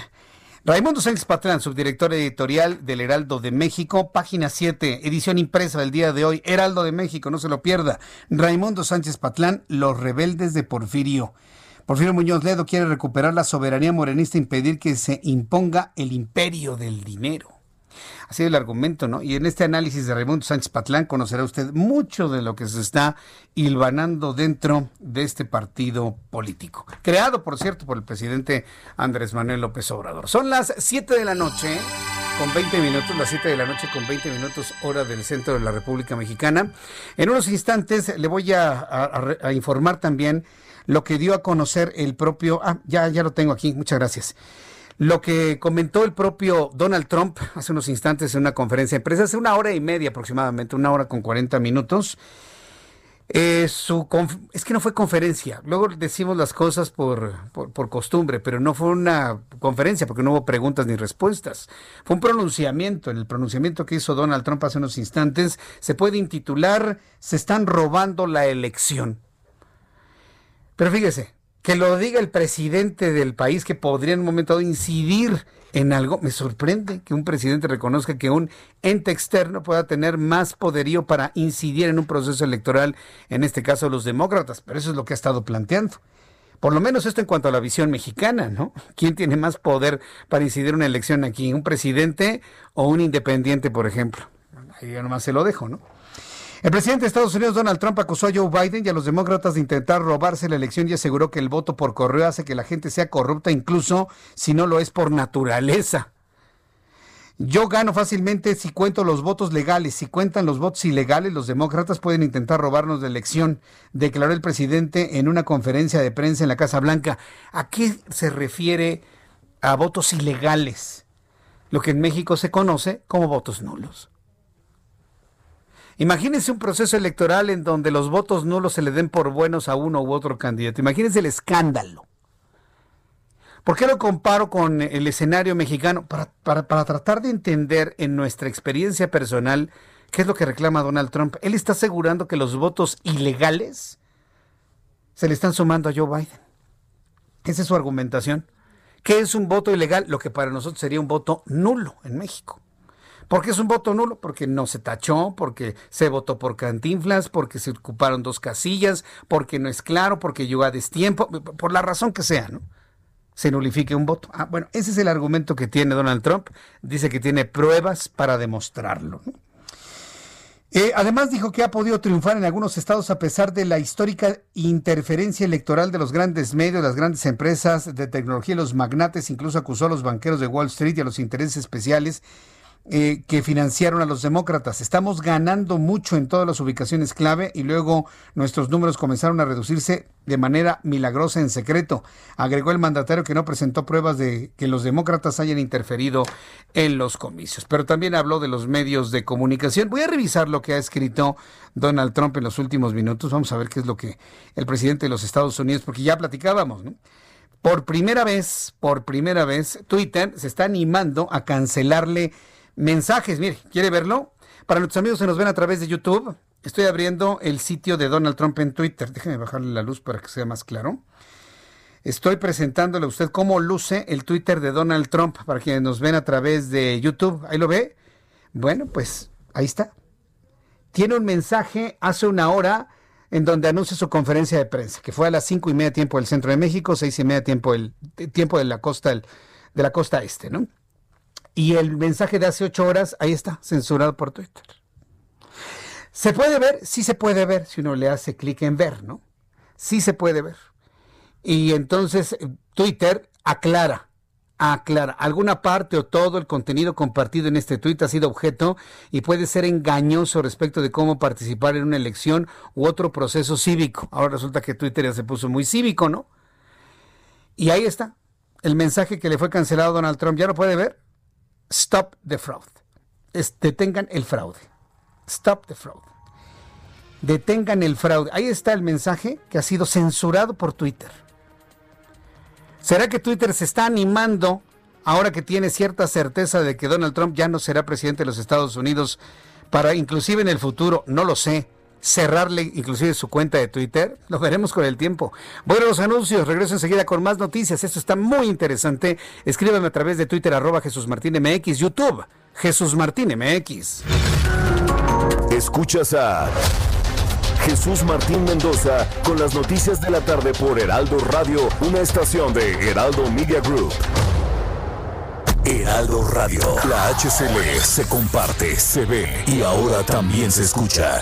Raimundo Sánchez Patlán, subdirector editorial del Heraldo de México, página 7, edición impresa del día de hoy, Heraldo de México, no se lo pierda. Raimundo Sánchez Patlán, Los rebeldes de Porfirio. Porfirio Muñoz Ledo quiere recuperar la soberanía morenista e impedir que se imponga el imperio del dinero. Ha sido el argumento, ¿no? Y en este análisis de Raimundo Sánchez Patlán conocerá usted mucho de lo que se está hilvanando dentro de este partido político, creado, por cierto, por el presidente Andrés Manuel López Obrador. Son las 7 de la noche con 20 minutos, las 7 de la noche con 20 minutos hora del centro de la República Mexicana. En unos instantes le voy a, a informar también lo que dio a conocer el propio... Ah, ya, ya lo tengo aquí, muchas gracias. Lo que comentó el propio Donald Trump hace unos instantes en una conferencia de prensa, hace una hora y media aproximadamente, una hora con 40 minutos. Eh, su es que no fue conferencia, luego decimos las cosas por, por, costumbre, pero no fue una conferencia porque no hubo preguntas ni respuestas. Fue un pronunciamiento. En el pronunciamiento que hizo Donald Trump hace unos instantes se puede intitular Se están robando la elección. Pero fíjese, que lo diga el presidente del país que podría en un momento dado incidir en algo. Me sorprende que un presidente reconozca que un ente externo pueda tener más poderío para incidir en un proceso electoral, en este caso los demócratas, pero eso es lo que ha estado planteando. Por lo menos esto en cuanto a la visión mexicana, ¿no? ¿Quién tiene más poder para incidir una elección aquí? ¿Un presidente o un independiente, por ejemplo? Ahí yo nomás se lo dejo, ¿no? El presidente de Estados Unidos, Donald Trump, acusó a Joe Biden y a los demócratas de intentar robarse la elección y aseguró que el voto por correo hace que la gente sea corrupta, incluso si no lo es por naturaleza. Yo gano fácilmente si cuento los votos legales. Si cuentan los votos ilegales, los demócratas pueden intentar robarnos la elección, declaró el presidente en una conferencia de prensa en la Casa Blanca. ¿A qué se refiere a votos ilegales? Lo que en México se conoce como votos nulos. Imagínense un proceso electoral en donde los votos nulos se le den por buenos a uno u otro candidato. Imagínense el escándalo. ¿Por qué lo comparo con el escenario mexicano? Para, para, tratar de entender en nuestra experiencia personal qué es lo que reclama Donald Trump. Él está asegurando que los votos ilegales se le están sumando a Joe Biden. Esa es su argumentación. ¿Qué es un voto ilegal? Lo que para nosotros sería un voto nulo en México. ¿Por qué es un voto nulo? Porque no se tachó, porque se votó por cantinflas, porque se ocuparon dos casillas, porque no es claro, porque llegó a destiempo, por la razón que sea, ¿no? Se nulifique un voto. Ah, bueno, ese es el argumento que tiene Donald Trump. Dice que tiene pruebas para demostrarlo. Eh, además dijo que ha podido triunfar en algunos estados a pesar de la histórica interferencia electoral de los grandes medios, las grandes empresas de tecnología, los magnates, incluso acusó a los banqueros de Wall Street y a los intereses especiales eh, que financiaron a los demócratas. Estamos ganando mucho en todas las ubicaciones clave y luego nuestros números comenzaron a reducirse de manera milagrosa en secreto. Agregó el mandatario que no presentó pruebas de que los demócratas hayan interferido en los comicios. Pero también habló de los medios de comunicación. Voy a revisar lo que ha escrito Donald Trump en los últimos minutos. Vamos a ver qué es lo que el presidente de los Estados Unidos, porque ya platicábamos, ¿no? Por primera vez, por primera vez, Twitter se está animando a cancelarle mensajes. Mire, ¿quiere verlo? Para nuestros amigos que nos ven a través de YouTube, estoy abriendo el sitio de Donald Trump en Twitter. Déjeme bajarle la luz para que sea más claro. Estoy presentándole a usted cómo luce el Twitter de Donald Trump para quienes nos ven a través de YouTube. ¿Ahí lo ve? Bueno, pues ahí está. Tiene un mensaje hace una hora en donde anuncia su conferencia de prensa, que fue a las cinco y media tiempo del centro de México, seis y media tiempo, el, tiempo de la costa, de la costa este, ¿no? Y el mensaje de hace ocho horas, ahí está, censurado por Twitter. ¿Se puede ver? Sí se puede ver si uno le hace clic en ver, ¿no? Sí se puede ver. Y entonces eh, Twitter aclara, aclara, alguna parte o todo el contenido compartido en este tweet ha sido objeto y puede ser engañoso respecto de cómo participar en una elección u otro proceso cívico. Ahora resulta que Twitter ya se puso muy cívico, ¿no? Y ahí está, el mensaje que le fue cancelado a Donald Trump. ¿Ya lo puede ver? Stop the fraud. detengan el fraude. Stop the fraud. Detengan el fraude. Ahí está el mensaje que ha sido censurado por Twitter. ¿Será que Twitter se está animando ahora que tiene cierta certeza de que Donald Trump ya no será presidente de los Estados Unidos para inclusive en el futuro, no lo sé, cerrarle inclusive su cuenta de Twitter? Lo veremos con el tiempo. Voy a los anuncios, regreso enseguida con más noticias. Esto está muy interesante. Escríbeme a través de Twitter arroba Jesús Martín MX, YouTube Jesús Martín MX. Escuchas a Jesús Martín Mendoza con las noticias de la tarde por Heraldo Radio, una estación de Heraldo Media Group. Heraldo Radio, la HCL se comparte, se ve y ahora también se escucha.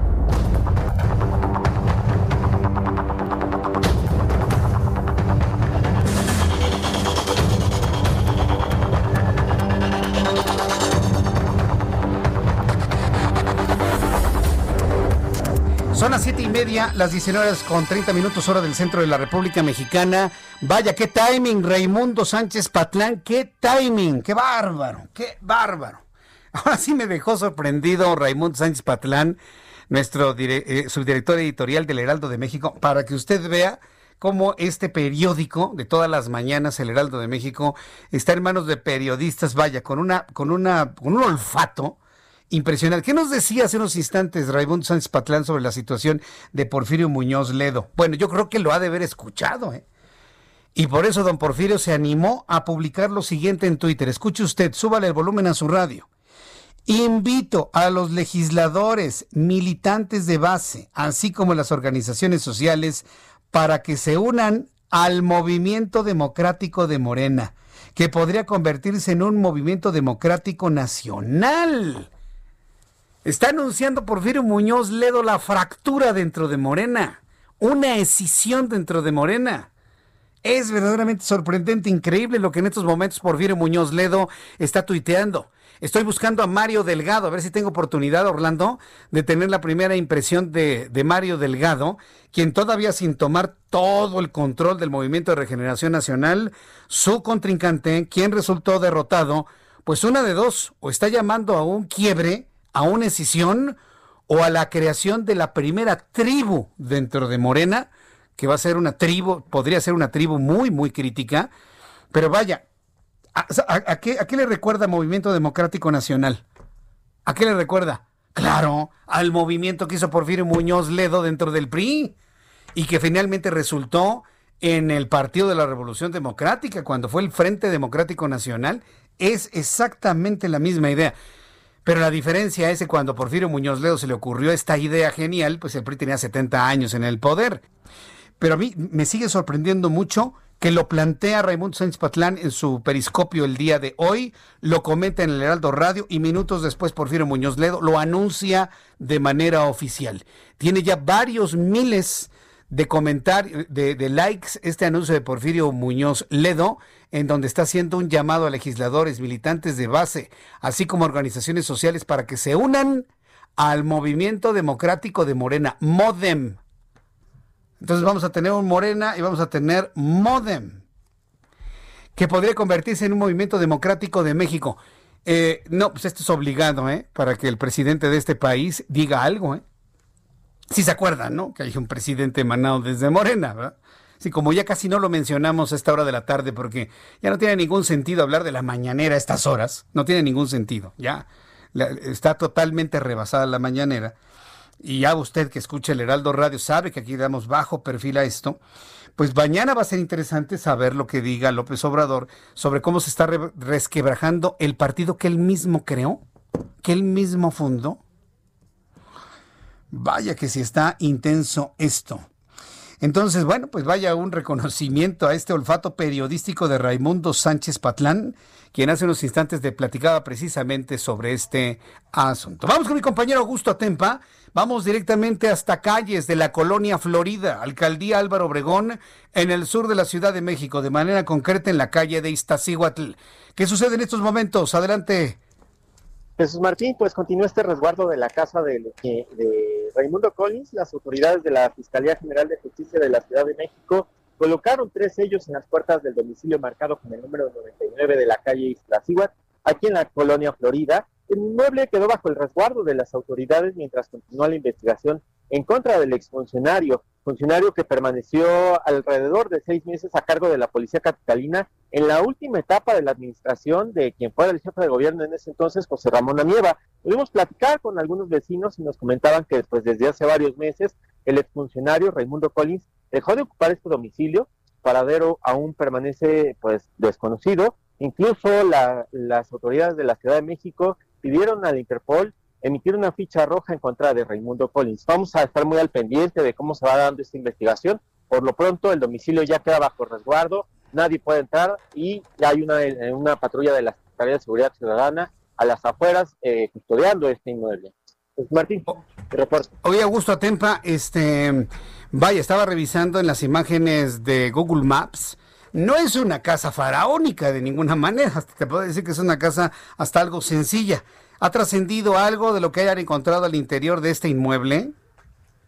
Media, las 19 horas con 30 minutos hora del centro de la República Mexicana. Vaya, qué timing, Raimundo Sánchez Patlán, qué timing, qué bárbaro, qué bárbaro. Ahora sí me dejó sorprendido Raimundo Sánchez Patlán nuestro eh, subdirector editorial del Heraldo de México, para que usted vea cómo este periódico de todas las mañanas, el Heraldo de México, está en manos de periodistas, vaya, con una, con una, con un olfato impresionante. ¿Qué nos decía hace unos instantes Raimundo Sánchez Patlán sobre la situación de Porfirio Muñoz Ledo? Bueno, yo creo que lo ha de haber escuchado, ¿eh? Y por eso don Porfirio se animó a publicar lo siguiente en Twitter. Escuche usted, súbale el volumen a su radio. Invito a los legisladores, militantes de base, así como las organizaciones sociales, para que se unan al movimiento democrático de Morena, que podría convertirse en un movimiento democrático nacional. Está anunciando Porfirio Muñoz Ledo la fractura dentro de Morena, una escisión dentro de Morena. Es verdaderamente sorprendente, increíble lo que en estos momentos Porfirio Muñoz Ledo está tuiteando. Estoy buscando a Mario Delgado, a ver si tengo oportunidad, Orlando, de tener la primera impresión de, de, Mario Delgado, quien todavía sin tomar todo el control del Movimiento de Regeneración Nacional, su contrincante, quien resultó derrotado, pues una de dos, o está llamando a un quiebre, a una escisión, o a la creación de la primera tribu dentro de Morena, que va a ser una tribu, podría ser una tribu muy, muy crítica, pero vaya, ¿a, qué, ¿a qué le recuerda Movimiento Democrático Nacional? ¿A qué le recuerda? Claro, al movimiento que hizo Porfirio Muñoz Ledo dentro del PRI y que finalmente resultó en el Partido de la Revolución Democrática, cuando fue el Frente Democrático Nacional, es exactamente la misma idea. Pero la diferencia es que cuando Porfirio Muñoz Ledo se le ocurrió esta idea genial, pues el PRI tenía 70 años en el poder. Pero a mí me sigue sorprendiendo mucho que lo plantea Raimundo Sánchez Patlán en su periscopio el día de hoy, lo comenta en el Heraldo Radio y minutos después Porfirio Muñoz Ledo lo anuncia de manera oficial. Tiene ya varios miles de comentarios, de, de, likes, este anuncio de Porfirio Muñoz Ledo, en donde está haciendo un llamado a legisladores, militantes de base, así como organizaciones sociales para que se unan al movimiento democrático de Morena, MODEM, entonces vamos a tener un Morena y vamos a tener Modem, que podría convertirse en un movimiento democrático de México. Eh, no, pues esto es obligado, ¿eh? Para que el presidente de este país diga algo, ¿eh? Si se acuerdan, ¿no? Que hay un presidente emanado desde Morena, ¿verdad? Sí, como ya casi no lo mencionamos a esta hora de la tarde, porque ya no tiene ningún sentido hablar de la mañanera a estas horas, no tiene ningún sentido, ya está totalmente rebasada la mañanera y ya usted que escucha el Heraldo Radio sabe que aquí damos bajo perfil a esto, pues mañana va a ser interesante saber lo que diga López Obrador sobre cómo se está resquebrajando el partido que él mismo creó, que él mismo fundó. Vaya que si está intenso esto. Entonces, bueno, pues vaya un reconocimiento a este olfato periodístico de Raimundo Sánchez Patlán, quien hace unos instantes de platicaba precisamente sobre este asunto. Vamos con mi compañero Augusto Atempa. Vamos directamente hasta calles de la colonia Florida, alcaldía Álvaro Obregón, en el sur de la Ciudad de México, de manera concreta en la calle de Iztaccíhuatl. ¿Qué sucede en estos momentos? Adelante. Jesús Martín, pues continúa este resguardo de la casa de, de Raimundo Collins. Las autoridades de la Fiscalía General de Justicia de la Ciudad de México colocaron tres sellos en las puertas del domicilio marcado con el número 99 de la calle Iztaccíhuatl, aquí en la colonia Florida. El inmueble quedó bajo el resguardo de las autoridades mientras continúa la investigación en contra del exfuncionario, funcionario que permaneció alrededor de seis meses a cargo de la Policía Capitalina en la última etapa de la administración de quien fuera el jefe de gobierno en ese entonces, José Ramón Anieva. Pudimos platicar con algunos vecinos y nos comentaban que pues, desde hace varios meses el exfuncionario Raimundo Collins dejó de ocupar este domicilio, paradero aún permanece pues desconocido. Incluso las autoridades de la Ciudad de México pidieron al Interpol emitir una ficha roja en contra de Raimundo Collins. Vamos a estar muy al pendiente de cómo se va dando esta investigación. Por lo pronto, el domicilio ya queda bajo resguardo, nadie puede entrar y ya hay una, una patrulla de la Secretaría de Seguridad Ciudadana a las afueras eh, custodiando este inmueble. Pues, Martín, reporte. Oye, Augusto Atempa, este, vaya, estaba revisando en las imágenes de Google Maps. No es una casa faraónica de ninguna manera, te puedo decir que es una casa hasta algo sencilla. ¿Ha trascendido algo de lo que hayan encontrado al interior de este inmueble?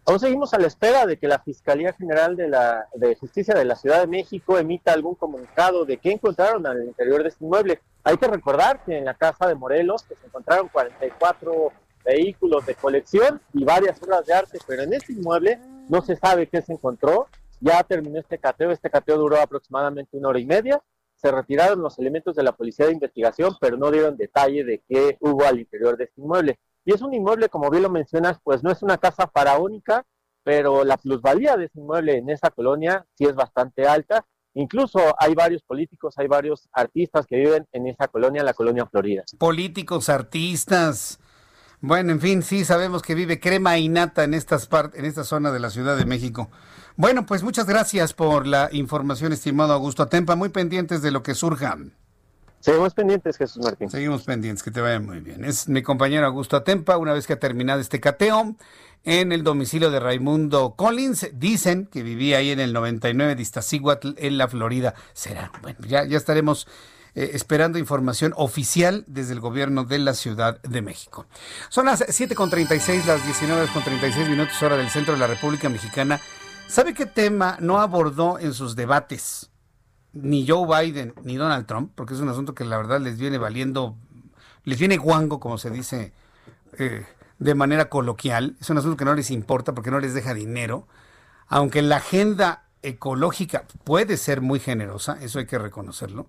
Aún seguimos a la espera de que la Fiscalía General de, la, de Justicia de la Ciudad de México emita algún comunicado de qué encontraron al interior de este inmueble. Hay que recordar que en la casa de Morelos se encontraron 44 vehículos de colección y varias obras de arte, pero en este inmueble no se sabe qué se encontró. Ya terminó este cateo, este cateo duró aproximadamente una hora y media. Se retiraron los elementos de la policía de investigación, pero no dieron detalle de qué hubo al interior de este inmueble. Y es un inmueble, como bien lo mencionas, pues no es una casa faraónica, pero la plusvalía de ese inmueble en esa colonia sí es bastante alta. Incluso hay varios políticos, hay varios artistas que viven en esa colonia, la colonia Florida. Políticos, artistas. Bueno, en fin, sí sabemos que vive crema y nata en estas en esta zona de la Ciudad de México. Bueno, pues muchas gracias por la información, estimado Augusto Atempa. Muy pendientes de lo que surja. Seguimos pendientes, Jesús Martín. Seguimos pendientes, que te vaya muy bien. Es mi compañero Augusto Atempa, una vez que ha terminado este cateo en el domicilio de Raimundo Collins. Dicen que vivía ahí en el 99 de Iztaccíhuatl, en la Florida. Será, bueno, ya, ya estaremos eh, esperando información oficial desde el gobierno de la Ciudad de México. Son las 7.36, las 19.36 minutos hora del centro de la República Mexicana. ¿Sabe qué tema no abordó en sus debates? ni Joe Biden ni Donald Trump, porque es un asunto que la verdad les viene valiendo, les viene guango, como se dice eh, de manera coloquial. Es un asunto que no les importa porque no les deja dinero, aunque la agenda ecológica puede ser muy generosa, eso hay que reconocerlo.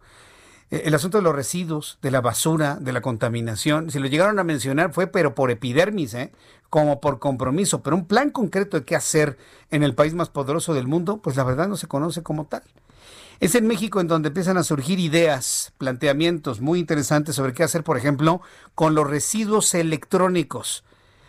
Eh, el asunto de los residuos, de la basura, de la contaminación, si lo llegaron a mencionar fue pero por epidermis, ¿eh? como por compromiso, pero un plan concreto de qué hacer en el país más poderoso del mundo, pues la verdad no se conoce como tal. Es en México en donde empiezan a surgir ideas, planteamientos muy interesantes sobre qué hacer, por ejemplo, con los residuos electrónicos.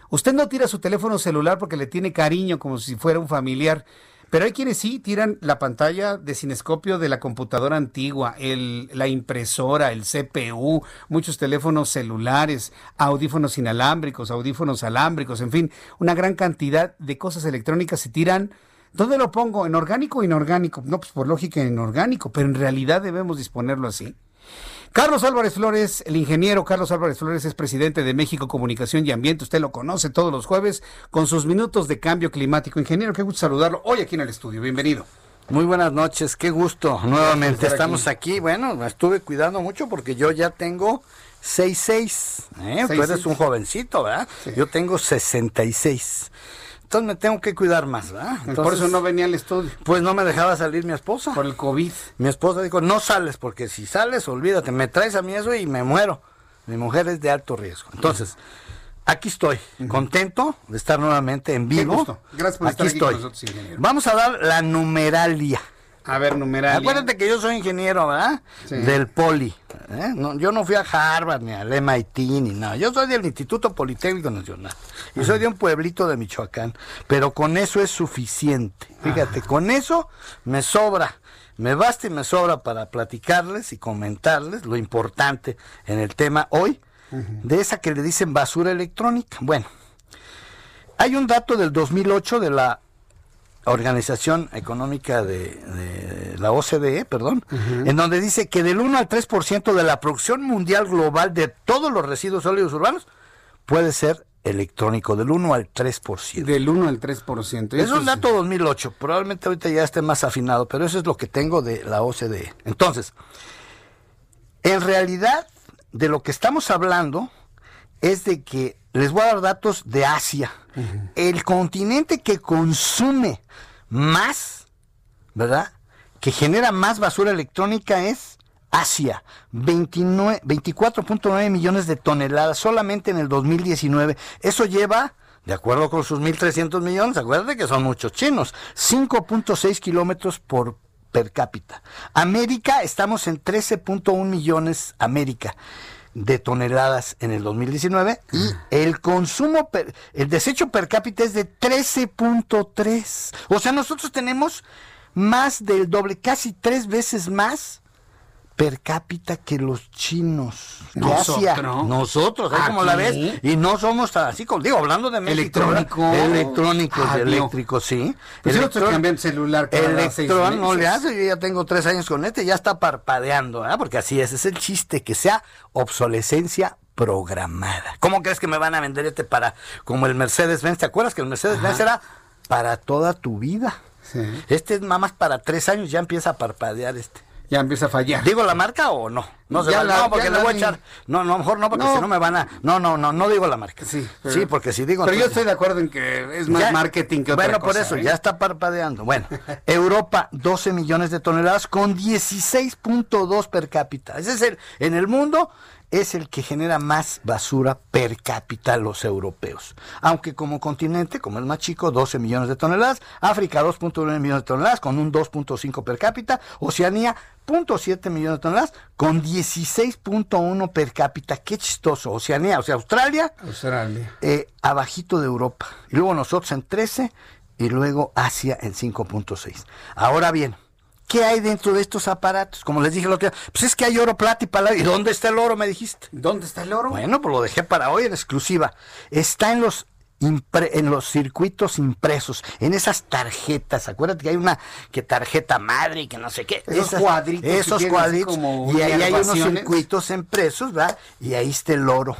Usted no tira su teléfono celular porque le tiene cariño como si fuera un familiar, pero hay quienes sí tiran la pantalla de cinescopio de la computadora antigua, el, la impresora, el CPU, muchos teléfonos celulares, audífonos inalámbricos, audífonos alámbricos, en fin, una gran cantidad de cosas electrónicas se tiran ¿Dónde lo pongo? ¿En orgánico o inorgánico? No, pues por lógica en orgánico, pero en realidad debemos disponerlo así. Carlos Álvarez Flores, el ingeniero Carlos Álvarez Flores es presidente de México Comunicación y Ambiente. Usted lo conoce todos los jueves con sus minutos de cambio climático. Ingeniero, qué gusto saludarlo hoy aquí en el estudio. Bienvenido. Muy buenas noches, qué gusto. Nuevamente estamos aquí. Bueno, me estuve cuidando mucho porque yo ya tengo 66. ¿eh? Tú eres un jovencito, ¿verdad? Yo tengo 66. Entonces me tengo que cuidar más, ¿verdad? por eso no venía al estudio. Pues no me dejaba salir mi esposa. Por el COVID. Mi esposa dijo, no sales, porque si sales, olvídate, me traes a mí eso y me muero. Mi mujer es de alto riesgo. Entonces, aquí estoy, contento de estar nuevamente en vivo. Gracias por estar aquí estoy. con nosotros, Vamos a dar la numeralia. A ver, numeralia. Acuérdate que yo soy ingeniero, ¿verdad? Del Poli. ¿eh? yo no fui a Harvard ni al MIT ni nada. Yo soy del Instituto Politécnico Nacional. Y soy de un pueblito de Michoacán. Pero con eso es suficiente. Fíjate, con eso me sobra. Me basta y me sobra para platicarles y comentarles lo importante en el tema hoy de esa que le dicen basura electrónica. Bueno, hay un dato del 2008 de la Organización Económica de, la OCDE, perdón, en donde dice que del 1 al 3% de la producción mundial global de todos los residuos sólidos urbanos puede ser electrónico, del 1 al 3%. Del 1 al 3%. Es un dato 2008, probablemente ahorita ya esté más afinado, pero eso es lo que tengo de la OCDE. Entonces, en realidad, de lo que estamos hablando es de que les voy a dar datos de Asia. El continente que consume más, ¿verdad? Que genera más basura electrónica es Asia. 24.9 millones de toneladas solamente en el 2019. Eso lleva, de acuerdo con sus 1.300 millones, acuérdate que son muchos chinos, 5.6 kilómetros por per cápita. América, estamos en 13.1 millones América de toneladas en el 2019 y el consumo, el desecho per cápita es de 13.3. O sea, nosotros tenemos más del doble, casi tres veces más per cápita que los chinos. Nosotros. Nosotros, ¿eh? como la ves. Y no somos así, como digo, hablando de México. Electrónico. Electrónicos, ah, eléctricos, sí. Pues Electrón, cambian celular cada Electrón no le hace, yo ya tengo tres años con este, ya está parpadeando, ¿eh? porque así es, es el chiste, que sea obsolescencia programada. ¿Cómo crees que me van a vender este para, como el Mercedes-Benz? ¿Te acuerdas que el Mercedes-Benz era para toda tu vida? Sí. Este es más para tres años, ya empieza a parpadear este. Ya empieza a fallar. ¿Digo la marca o no? No se va- la- no, porque le la voy a echar. No, no, mejor no, porque No. si no me van a. No, no, no, no digo la marca. Sí, pero- sí, porque si digo. Pero yo estoy de acuerdo en que es más Ya- marketing que otra Bueno, cosa. por eso, ¿eh? ya está parpadeando. Bueno, Europa, 12 millones de toneladas con 16.2 per cápita. Ese es el, en el mundo, es el que genera más basura per cápita los europeos. Aunque como continente, como es más chico, 12 millones de toneladas. África, 2.1 millones de toneladas con un 2.5 per cápita. Oceanía, 0.7 millones de toneladas con 16.1 per cápita. Qué chistoso. Oceanía, o sea, Australia, Australia. eh, abajito de Europa. Y luego nosotros en 13 y luego Asia en 5.6. Ahora bien, ¿qué hay dentro de estos aparatos? Como les dije el otro día, pues es que hay oro, plata y palabra. ¿Y dónde está el oro? Me dijiste. ¿Dónde está el oro? Bueno, pues lo dejé para hoy en exclusiva. Está en los en los circuitos impresos, en esas tarjetas. Acuérdate que hay una que tarjeta madre y que no sé qué. Esos cuadritos Esos cuadritos. como Y ahí hay unos circuitos impresos, ¿verdad? Y ahí está el oro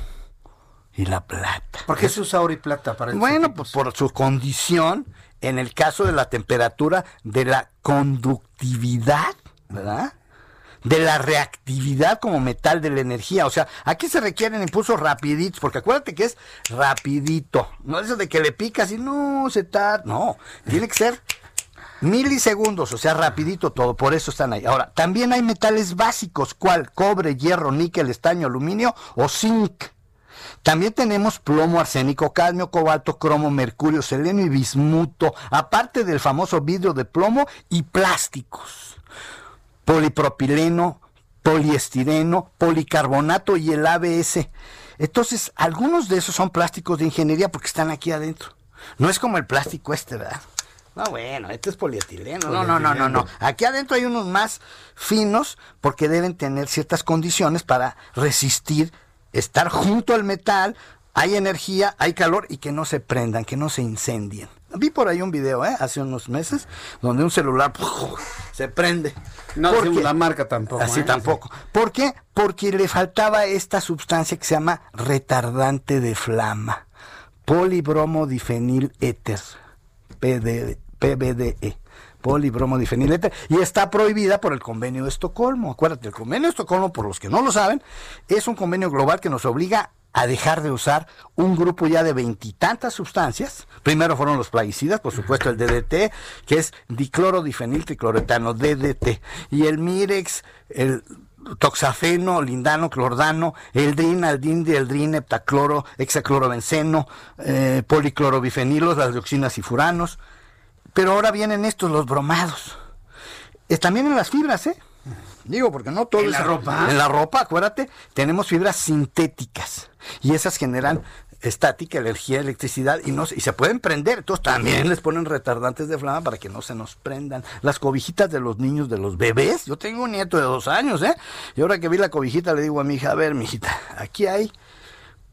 y la plata. ¿Por qué se usa oro y plata para el Bueno, pues por su condición, en el caso de la temperatura, de la conductividad, ¿verdad? De la reactividad como metal de la energía. O sea, aquí se requieren impulsos rapiditos, porque acuérdate que es rapidito. No eso de que le picas y no se tarda. No, tiene que ser milisegundos, o sea, rapidito todo, por eso están ahí. Ahora, también hay metales básicos, ¿cuál? Cobre, hierro, níquel, estaño, aluminio o zinc. También tenemos plomo, arsénico, cadmio, cobalto, cromo, mercurio, selenio y bismuto, aparte del famoso vidrio de plomo y plásticos. Polipropileno, poliestireno, policarbonato y el ABS. Entonces, algunos de esos son plásticos de ingeniería porque están aquí adentro. No es como el plástico este, ¿verdad? No, bueno, este es polietileno. No, no, no, no, no. Aquí adentro hay unos más finos porque deben tener ciertas condiciones para resistir estar junto al metal. Hay energía, hay calor y que no se prendan, que no se incendien. Vi por ahí un video, ¿eh? Hace unos meses, donde un celular se prende. No ¿Por decimos la marca tampoco. Así ¿eh? tampoco. ¿Por qué? Porque le faltaba esta sustancia que se llama retardante de flama. Polibromodifenil éter. PD PBDE. Polibromodifenil éter. Y está prohibida por el convenio de Estocolmo. Acuérdate, el convenio de Estocolmo, por los que no lo saben, es un convenio global que nos obliga a dejar de usar un grupo ya de veintitantas sustancias. Primero fueron los plaguicidas, por supuesto el DDT, que es diclorodifenil tricloretano, DDT, y el Mirex, el toxafeno, lindano, clordano, eldrin, aldin, eldrin, heptacloro, hexaclorobenceno, eh, policlorobifenilos, las dioxinas y furanos. Pero ahora vienen estos, los bromados. Eh, también en las fibras, ¿eh? Digo, porque no todo ¿En es- la ropa? En la ropa, acuérdate, tenemos fibras sintéticas y esas generan estática, energía, electricidad y no se- y se pueden prender. Entonces también les ponen retardantes de flama para que no se nos prendan. Las cobijitas de los niños, de los bebés. Yo tengo un nieto de dos años, ¿eh? Y ahora que vi la cobijita le digo a mi hija, a ver, mijita, aquí hay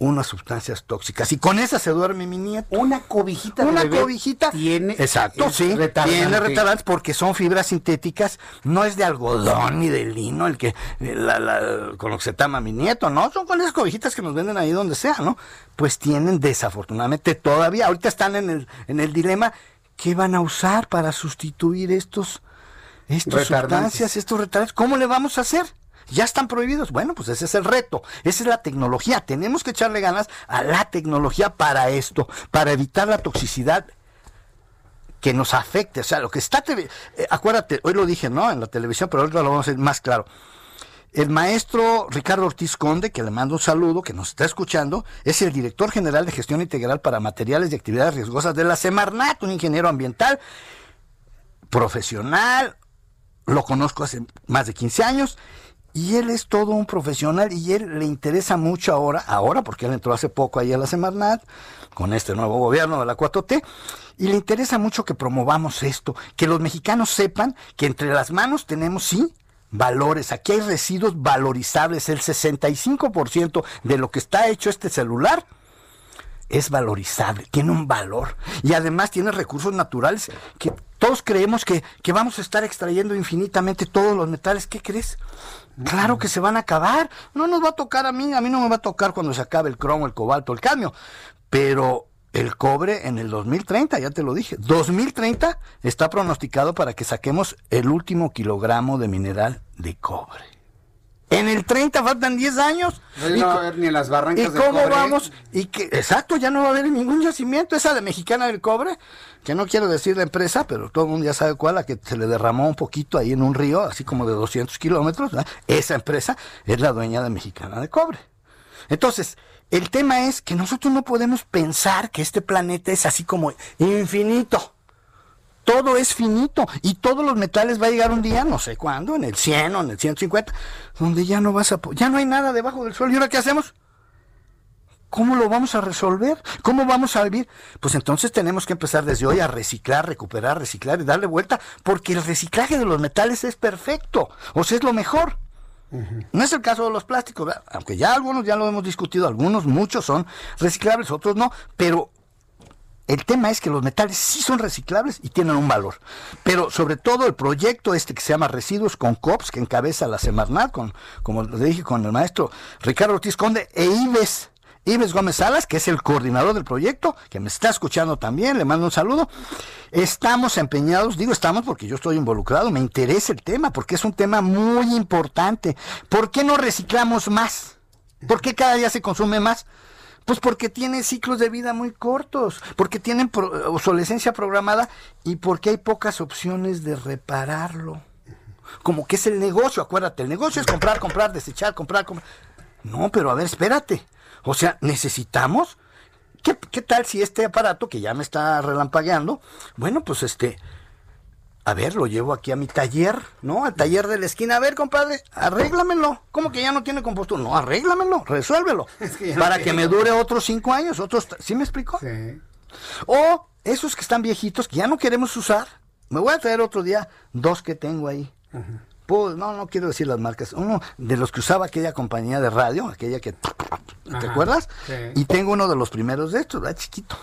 unas sustancias tóxicas y con esa se duerme mi nieto. Una cobijita de Una bebé cobijita tiene Exacto, sí. retardante. Tiene retardantes porque son fibras sintéticas, no es de algodón ni de lino el que la- la- con lo que se tama mi nieto, ¿no? Son con esas cobijitas que nos venden ahí donde sea, ¿no? Pues tienen desafortunadamente todavía, ahorita están en el, en el dilema, ¿qué van a usar para sustituir estos, Retardantes. sustancias, estos retardantes? ¿Cómo le vamos a hacer? Ya están prohibidos. Bueno, pues ese es el reto. Esa es la tecnología. Tenemos que echarle ganas a la tecnología para esto, para evitar la toxicidad que nos afecte. O sea, lo que está... eh, acuérdate, hoy lo dije, ¿no? En la televisión, pero ahorita lo vamos a hacer más claro. El maestro Ricardo Ortiz Conde, que le mando un saludo, que nos está escuchando, es el director general de gestión integral para materiales y actividades riesgosas de la Semarnat, un ingeniero ambiental profesional, lo conozco hace más de 15 años y él es todo un profesional y él le interesa mucho ahora, ahora porque él entró hace poco ahí a la Semarnat con este nuevo gobierno de la 4T y le interesa mucho que promovamos esto, que los mexicanos sepan que entre las manos tenemos sí valores, aquí hay residuos valorizables, el 65% de lo que está hecho este celular es valorizable, tiene un valor y además tiene recursos naturales que todos creemos que, que vamos a estar extrayendo infinitamente todos los metales. ¿Qué crees? Claro que se van a acabar. No nos va a tocar a mí, a mí no me va a tocar cuando se acabe el cromo, el cobalto, el cadmio. Pero el cobre en el 2030, ya te lo dije. 2030 está pronosticado para que saquemos el último kilogramo de mineral de cobre. En el 30 faltan 10 años. No, va a haber ni en las barrancas ¿Y cómo vamos? Y que, exacto, ya no va a haber ningún yacimiento. Esa de Mexicana del Cobre, que no quiero decir la empresa, pero todo el mundo ya sabe cuál, la que se le derramó un poquito ahí en un río, así como de 200 kilómetros. Esa empresa es la dueña de Mexicana del Cobre. Entonces, el tema es que nosotros no podemos pensar que este planeta es así como infinito. Todo es finito y todos los metales va a llegar un día, no sé cuándo, en el 100 o en el 150, donde ya no vas a ya no hay nada debajo del suelo. ¿Y ahora qué hacemos? ¿Cómo lo vamos a resolver? ¿Cómo vamos a vivir? Pues entonces tenemos que empezar desde hoy a reciclar, recuperar, reciclar y darle vuelta, porque el reciclaje de los metales es perfecto, o sea, es lo mejor. No es el caso de los plásticos, aunque ya algunos ya lo hemos discutido, algunos, muchos son reciclables, otros no, pero el tema es que los metales sí son reciclables y tienen un valor. Pero sobre todo el proyecto este que se llama Residuos con COPS, que encabeza la Semarnat, con, como le dije, con el maestro Ricardo Ortiz Conde e Ives. Ives Gómez Salas, que es el coordinador del proyecto, que me está escuchando también, le mando un saludo. Estamos empeñados, digo estamos porque yo estoy involucrado, me interesa el tema, porque es un tema muy importante. ¿Por qué no reciclamos más? ¿Por qué cada día se consume más? Pues porque tiene ciclos de vida muy cortos, porque tienen obsolescencia programada y porque hay pocas opciones de repararlo. Como que es el negocio, acuérdate, el negocio es comprar, comprar, desechar, comprar, comprar. No, pero a ver, espérate. O sea, necesitamos. ¿Qué, qué tal si este aparato que ya me está relampagueando? Bueno, pues este, a ver, lo llevo aquí a mi taller, ¿no? Al taller de la esquina. A ver, compadre, arréglamelo. ¿Cómo que ya no tiene compostura? No, arréglamelo, resuélvelo. para que me dure otros cinco años, otros... ¿Sí me explico? Sí. O esos que están viejitos, que ya no queremos usar. Me voy a traer otro día dos que tengo ahí. Pues, no, no quiero decir las marcas. Uno de los que usaba aquella compañía de radio, aquella que... ¿Te acuerdas? Sí. Y tengo uno de los primeros de estos, ¿verdad? Chiquito.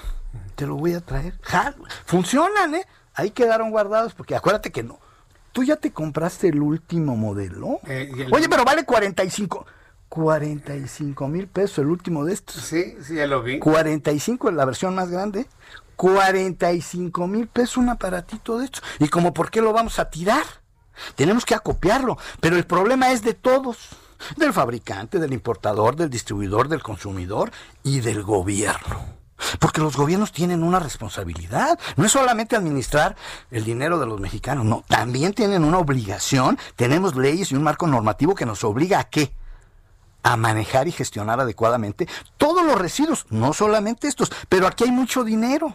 Te lo voy a traer. Funcionan, ¿eh? Ahí quedaron guardados, porque acuérdate que no. Tú ya te compraste el último modelo. Eh, Oye, pero vale 45. 45 mil pesos el último de estos. Sí, sí, ya lo vi. 45 es la versión más grande. 45 mil pesos un aparatito de estos. ¿Y como por qué lo vamos a tirar? Tenemos que acopiarlo. Pero el problema es de todos. Del fabricante, del importador, del distribuidor, del consumidor y del gobierno. Porque los gobiernos tienen una responsabilidad. No es solamente administrar el dinero de los mexicanos, no. También tienen una obligación. Tenemos leyes y un marco normativo que nos obliga a qué? A manejar y gestionar adecuadamente todos los residuos, no solamente estos, pero aquí hay mucho dinero.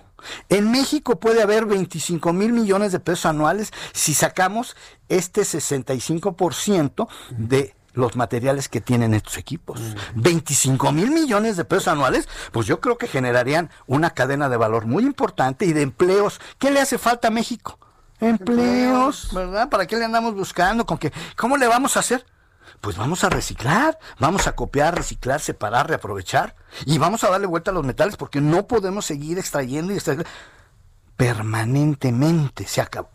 En México puede haber 25 mil millones de pesos anuales si sacamos este 65% de los materiales que tienen estos equipos. 25 mil millones de pesos anuales, pues yo creo que generarían una cadena de valor muy importante y de empleos. ¿Qué le hace falta a México? Empleos, ¿verdad? ¿Para qué le andamos buscando? ¿Con qué? ¿Cómo le vamos a hacer? Pues vamos a reciclar, vamos a copiar, reciclar, separar, reaprovechar y vamos a darle vuelta a los metales porque no podemos seguir extrayendo y extrayendo permanentemente. Se acaba.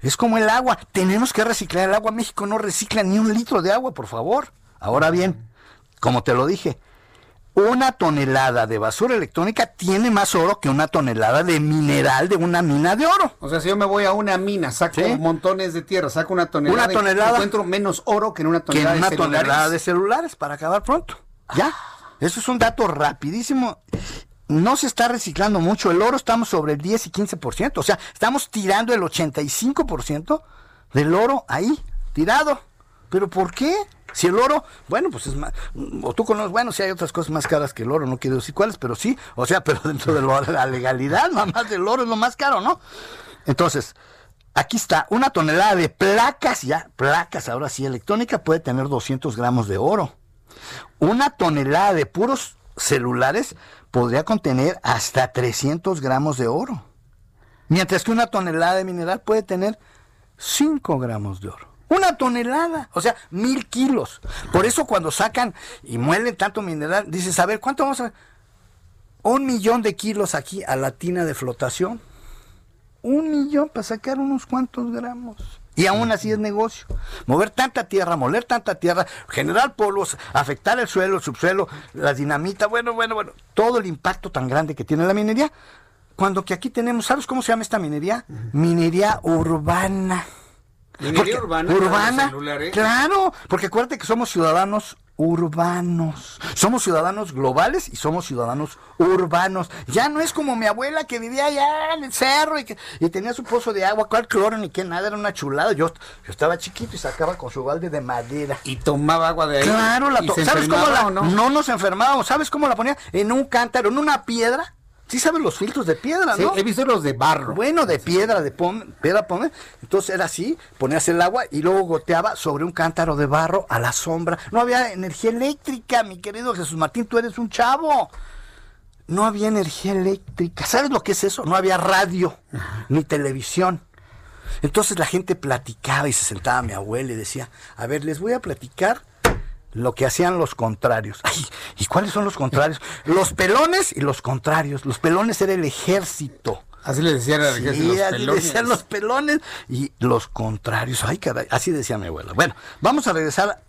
Es como el agua. Tenemos que reciclar el agua. México no recicla ni un litro de agua, por favor. Ahora bien, como te lo dije, una tonelada de basura electrónica tiene más oro que una tonelada de mineral de una mina de oro. O sea, si yo me voy a una mina, saco montones de tierra, saco una tonelada, una tonelada encuentro menos oro que en una tonelada, que en una de, celulares. tonelada de celulares para acabar pronto. Ya. Eso es un dato rapidísimo no se está reciclando mucho. El oro estamos sobre el 10 y 15%. O sea, estamos tirando el 85% del oro ahí, tirado. ¿Pero por qué? Si el oro, bueno, pues es más, o tú conoces, bueno, si hay otras cosas más caras que el oro, no quiero decir cuáles, pero sí, o sea, pero dentro de la legalidad, más del oro es lo más caro, ¿no? Entonces, aquí está, una tonelada de placas, ya, placas, ahora sí, electrónica, puede tener 200 gramos de oro. Una tonelada de puros celulares podría contener hasta 300 gramos de oro. Mientras que una tonelada de mineral puede tener 5 gramos de oro. Una tonelada, o sea, mil kilos. Por eso cuando sacan y muelen tanto mineral, dices, a ver, ¿cuánto vamos a... Un millón de kilos aquí a la tina de flotación. Un millón para sacar unos cuantos gramos. Y aún así es negocio. Mover tanta tierra, moler tanta tierra, generar polvos, afectar el suelo, el subsuelo, la dinamita, bueno, bueno, bueno, todo el impacto tan grande que tiene la minería. Cuando que aquí tenemos, ¿sabes cómo se llama esta minería? Minería urbana. Minería urbana. Urbana. Claro, porque acuérdate que somos ciudadanos urbanos. Somos ciudadanos globales y somos ciudadanos urbanos. Ya no es como mi abuela que vivía allá en el cerro y, que, y tenía su pozo de agua, cual cloro ni qué nada, era una chulada. Yo, yo estaba chiquito y sacaba con su balde de madera. Y tomaba agua de ahí. Claro, la ¿Y ¿Sabes cómo la, no? no? nos enfermábamos. ¿Sabes cómo la ponía? En un cántaro, en una piedra. Sí sabes los filtros de piedra, Sí, ¿no? he visto los de barro. Bueno, de piedra, de pom- piedra pome. Entonces era así, ponías el agua y luego goteaba sobre un cántaro de barro a la sombra. No había energía eléctrica, mi querido Jesús Martín, tú eres un chavo. No había energía eléctrica. ¿Sabes lo que es eso? No había radio, ni televisión. Entonces la gente platicaba y se sentaba mi abuela y decía, a ver, les voy a platicar lo que hacían los contrarios. Ay, ¿y cuáles son los contrarios? Los pelones y los contrarios. Los pelones era el ejército. Así le decían al ejército, Sí, los así pelones. decían los pelones y los contrarios. Ay, caray, así decía mi abuela. Bueno, vamos a regresar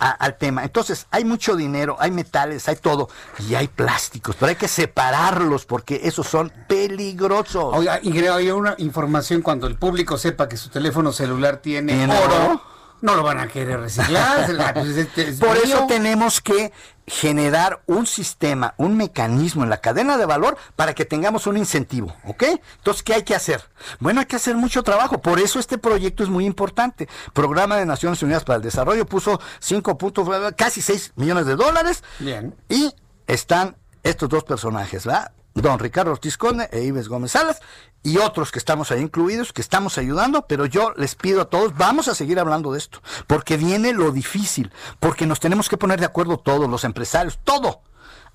a- al tema. Entonces, hay mucho dinero, hay metales, hay todo, y hay plásticos, pero hay que separarlos porque esos son peligrosos. Oiga, ingeniero, hay una información cuando el público sepa que su teléfono celular tiene, ¿Tiene oro, oro? No lo van a querer reciclar. Ah, pues, este es Por mío. eso tenemos que generar un sistema, un mecanismo en la cadena de valor para que tengamos un incentivo, ¿ok? Entonces, ¿qué hay que hacer? Bueno, hay que hacer mucho trabajo, por eso este proyecto es muy importante. Programa de Naciones Unidas para el Desarrollo puso 5 puntos, casi 6 millones de dólares Bien. y están estos dos personajes, ¿verdad? Don Ricardo Ortiz Conde e Ives Gómez Salas y otros que estamos ahí incluidos, que estamos ayudando, pero yo les pido a todos, vamos a seguir hablando de esto, porque viene lo difícil, porque nos tenemos que poner de acuerdo todos, los empresarios, todo.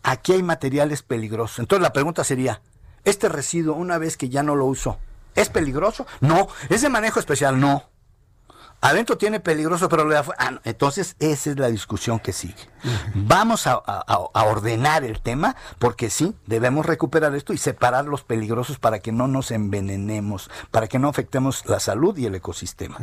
Aquí hay materiales peligrosos. Entonces la pregunta sería, ¿este residuo una vez que ya no lo uso, es peligroso? No. ¿Es de manejo especial? No. Adentro tiene peligroso, pero lo de afuera. Ah, no. Entonces, esa es la discusión que sigue. Vamos a, a- a ordenar el tema, porque sí, debemos recuperar esto y separar los peligrosos para que no nos envenenemos, para que no afectemos la salud y el ecosistema.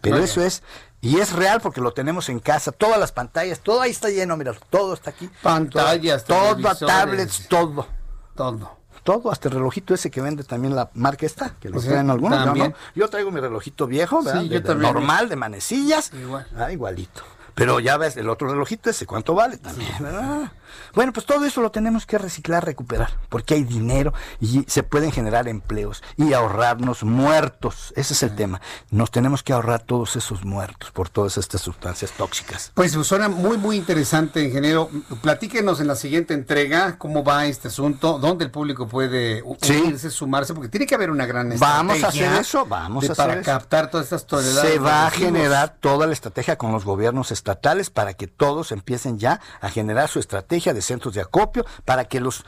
Pero eso es, y es real porque lo tenemos en casa, todas las pantallas, todo ahí está lleno, mira, todo está aquí. Pantallas, todo, tablets, todo. Todo. Todo, hasta el relojito ese que vende también la marca esta, que lo traen algunos, yo ¿también? no. Yo traigo mi relojito viejo, ¿verdad? Sí, yo De- de también. normal, de manecillas. Igual. Ah, igualito. Pero ya ves, el otro relojito ese, ¿cuánto vale también? ¿verdad? Bueno, pues todo eso lo tenemos que reciclar, recuperar, porque hay dinero y se pueden generar empleos y ahorrarnos muertos. Ese es el tema. Nos tenemos que ahorrar todos esos muertos por todas estas sustancias tóxicas. Pues suena muy, muy interesante, ingeniero. Platíquenos en la siguiente entrega cómo va este asunto, dónde el público puede Sí. sumarse, porque tiene que haber una gran Vamos a estrategia hacer eso, vamos a hacer para eso. captar todas estas toneladas. Se va a generar toda la estrategia con los gobiernos estatales para que todos empiecen ya a generar su estrategia de centros de acopio para que los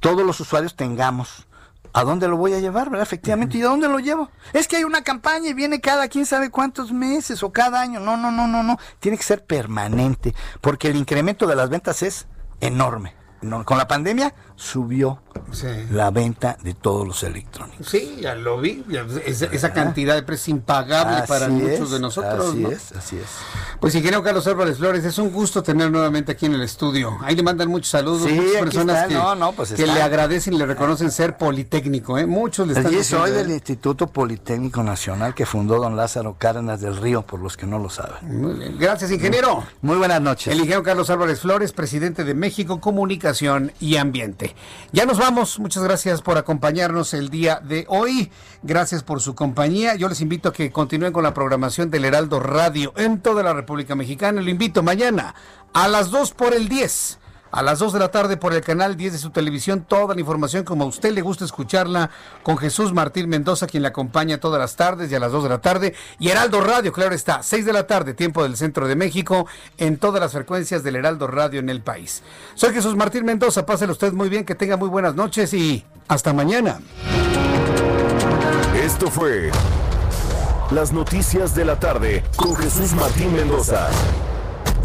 todos los usuarios tengamos ¿A dónde lo voy a llevar, verdad? Efectivamente, ¿y a dónde lo llevo? Es que hay una campaña y viene cada quién sabe cuántos meses o cada año. No, no, no, no, no. Tiene que ser permanente, porque el incremento de las ventas es enorme. No, con la pandemia subió Sí. la venta de todos los electrónicos. Sí, ya lo vi. esa, cantidad de precio impagable para muchos de nosotros. Así ¿no? es, así es. Pues ingeniero Carlos Álvarez Flores, es un gusto tener nuevamente aquí en el estudio. Ahí le mandan muchos saludos, Sí, muchas personas está, que, no, no, pues que le agradecen y le reconocen ser politécnico, ¿eh? Muchos le están Y diciendo, soy ¿eh? del Instituto Politécnico Nacional que fundó don Lázaro Cárdenas del Río, por los que no lo saben. Muy bien. Gracias, ingeniero. Muy buenas noches. El ingeniero Carlos Álvarez Flores, presidente de México Comunicación y Ambiente. Ya nos vamos. Muchas gracias por acompañarnos el día de hoy. Gracias por su compañía. Yo les invito a que continúen con la programación del Heraldo Radio en toda la República Mexicana. Lo invito mañana a las 2 por el 10. A las 2 de la tarde por el canal 10 de su televisión, toda la información como a usted le gusta escucharla con Jesús Martín Mendoza, quien le acompaña todas las tardes y a las 2 de la tarde. Y Heraldo Radio, claro está, 6 de la tarde, tiempo del centro de México, en todas las frecuencias del Heraldo Radio en el país. Soy Jesús Martín Mendoza, pásele usted muy bien, que tenga muy buenas noches y hasta mañana. Esto fue Las Noticias de la Tarde con Jesús Martín Mendoza.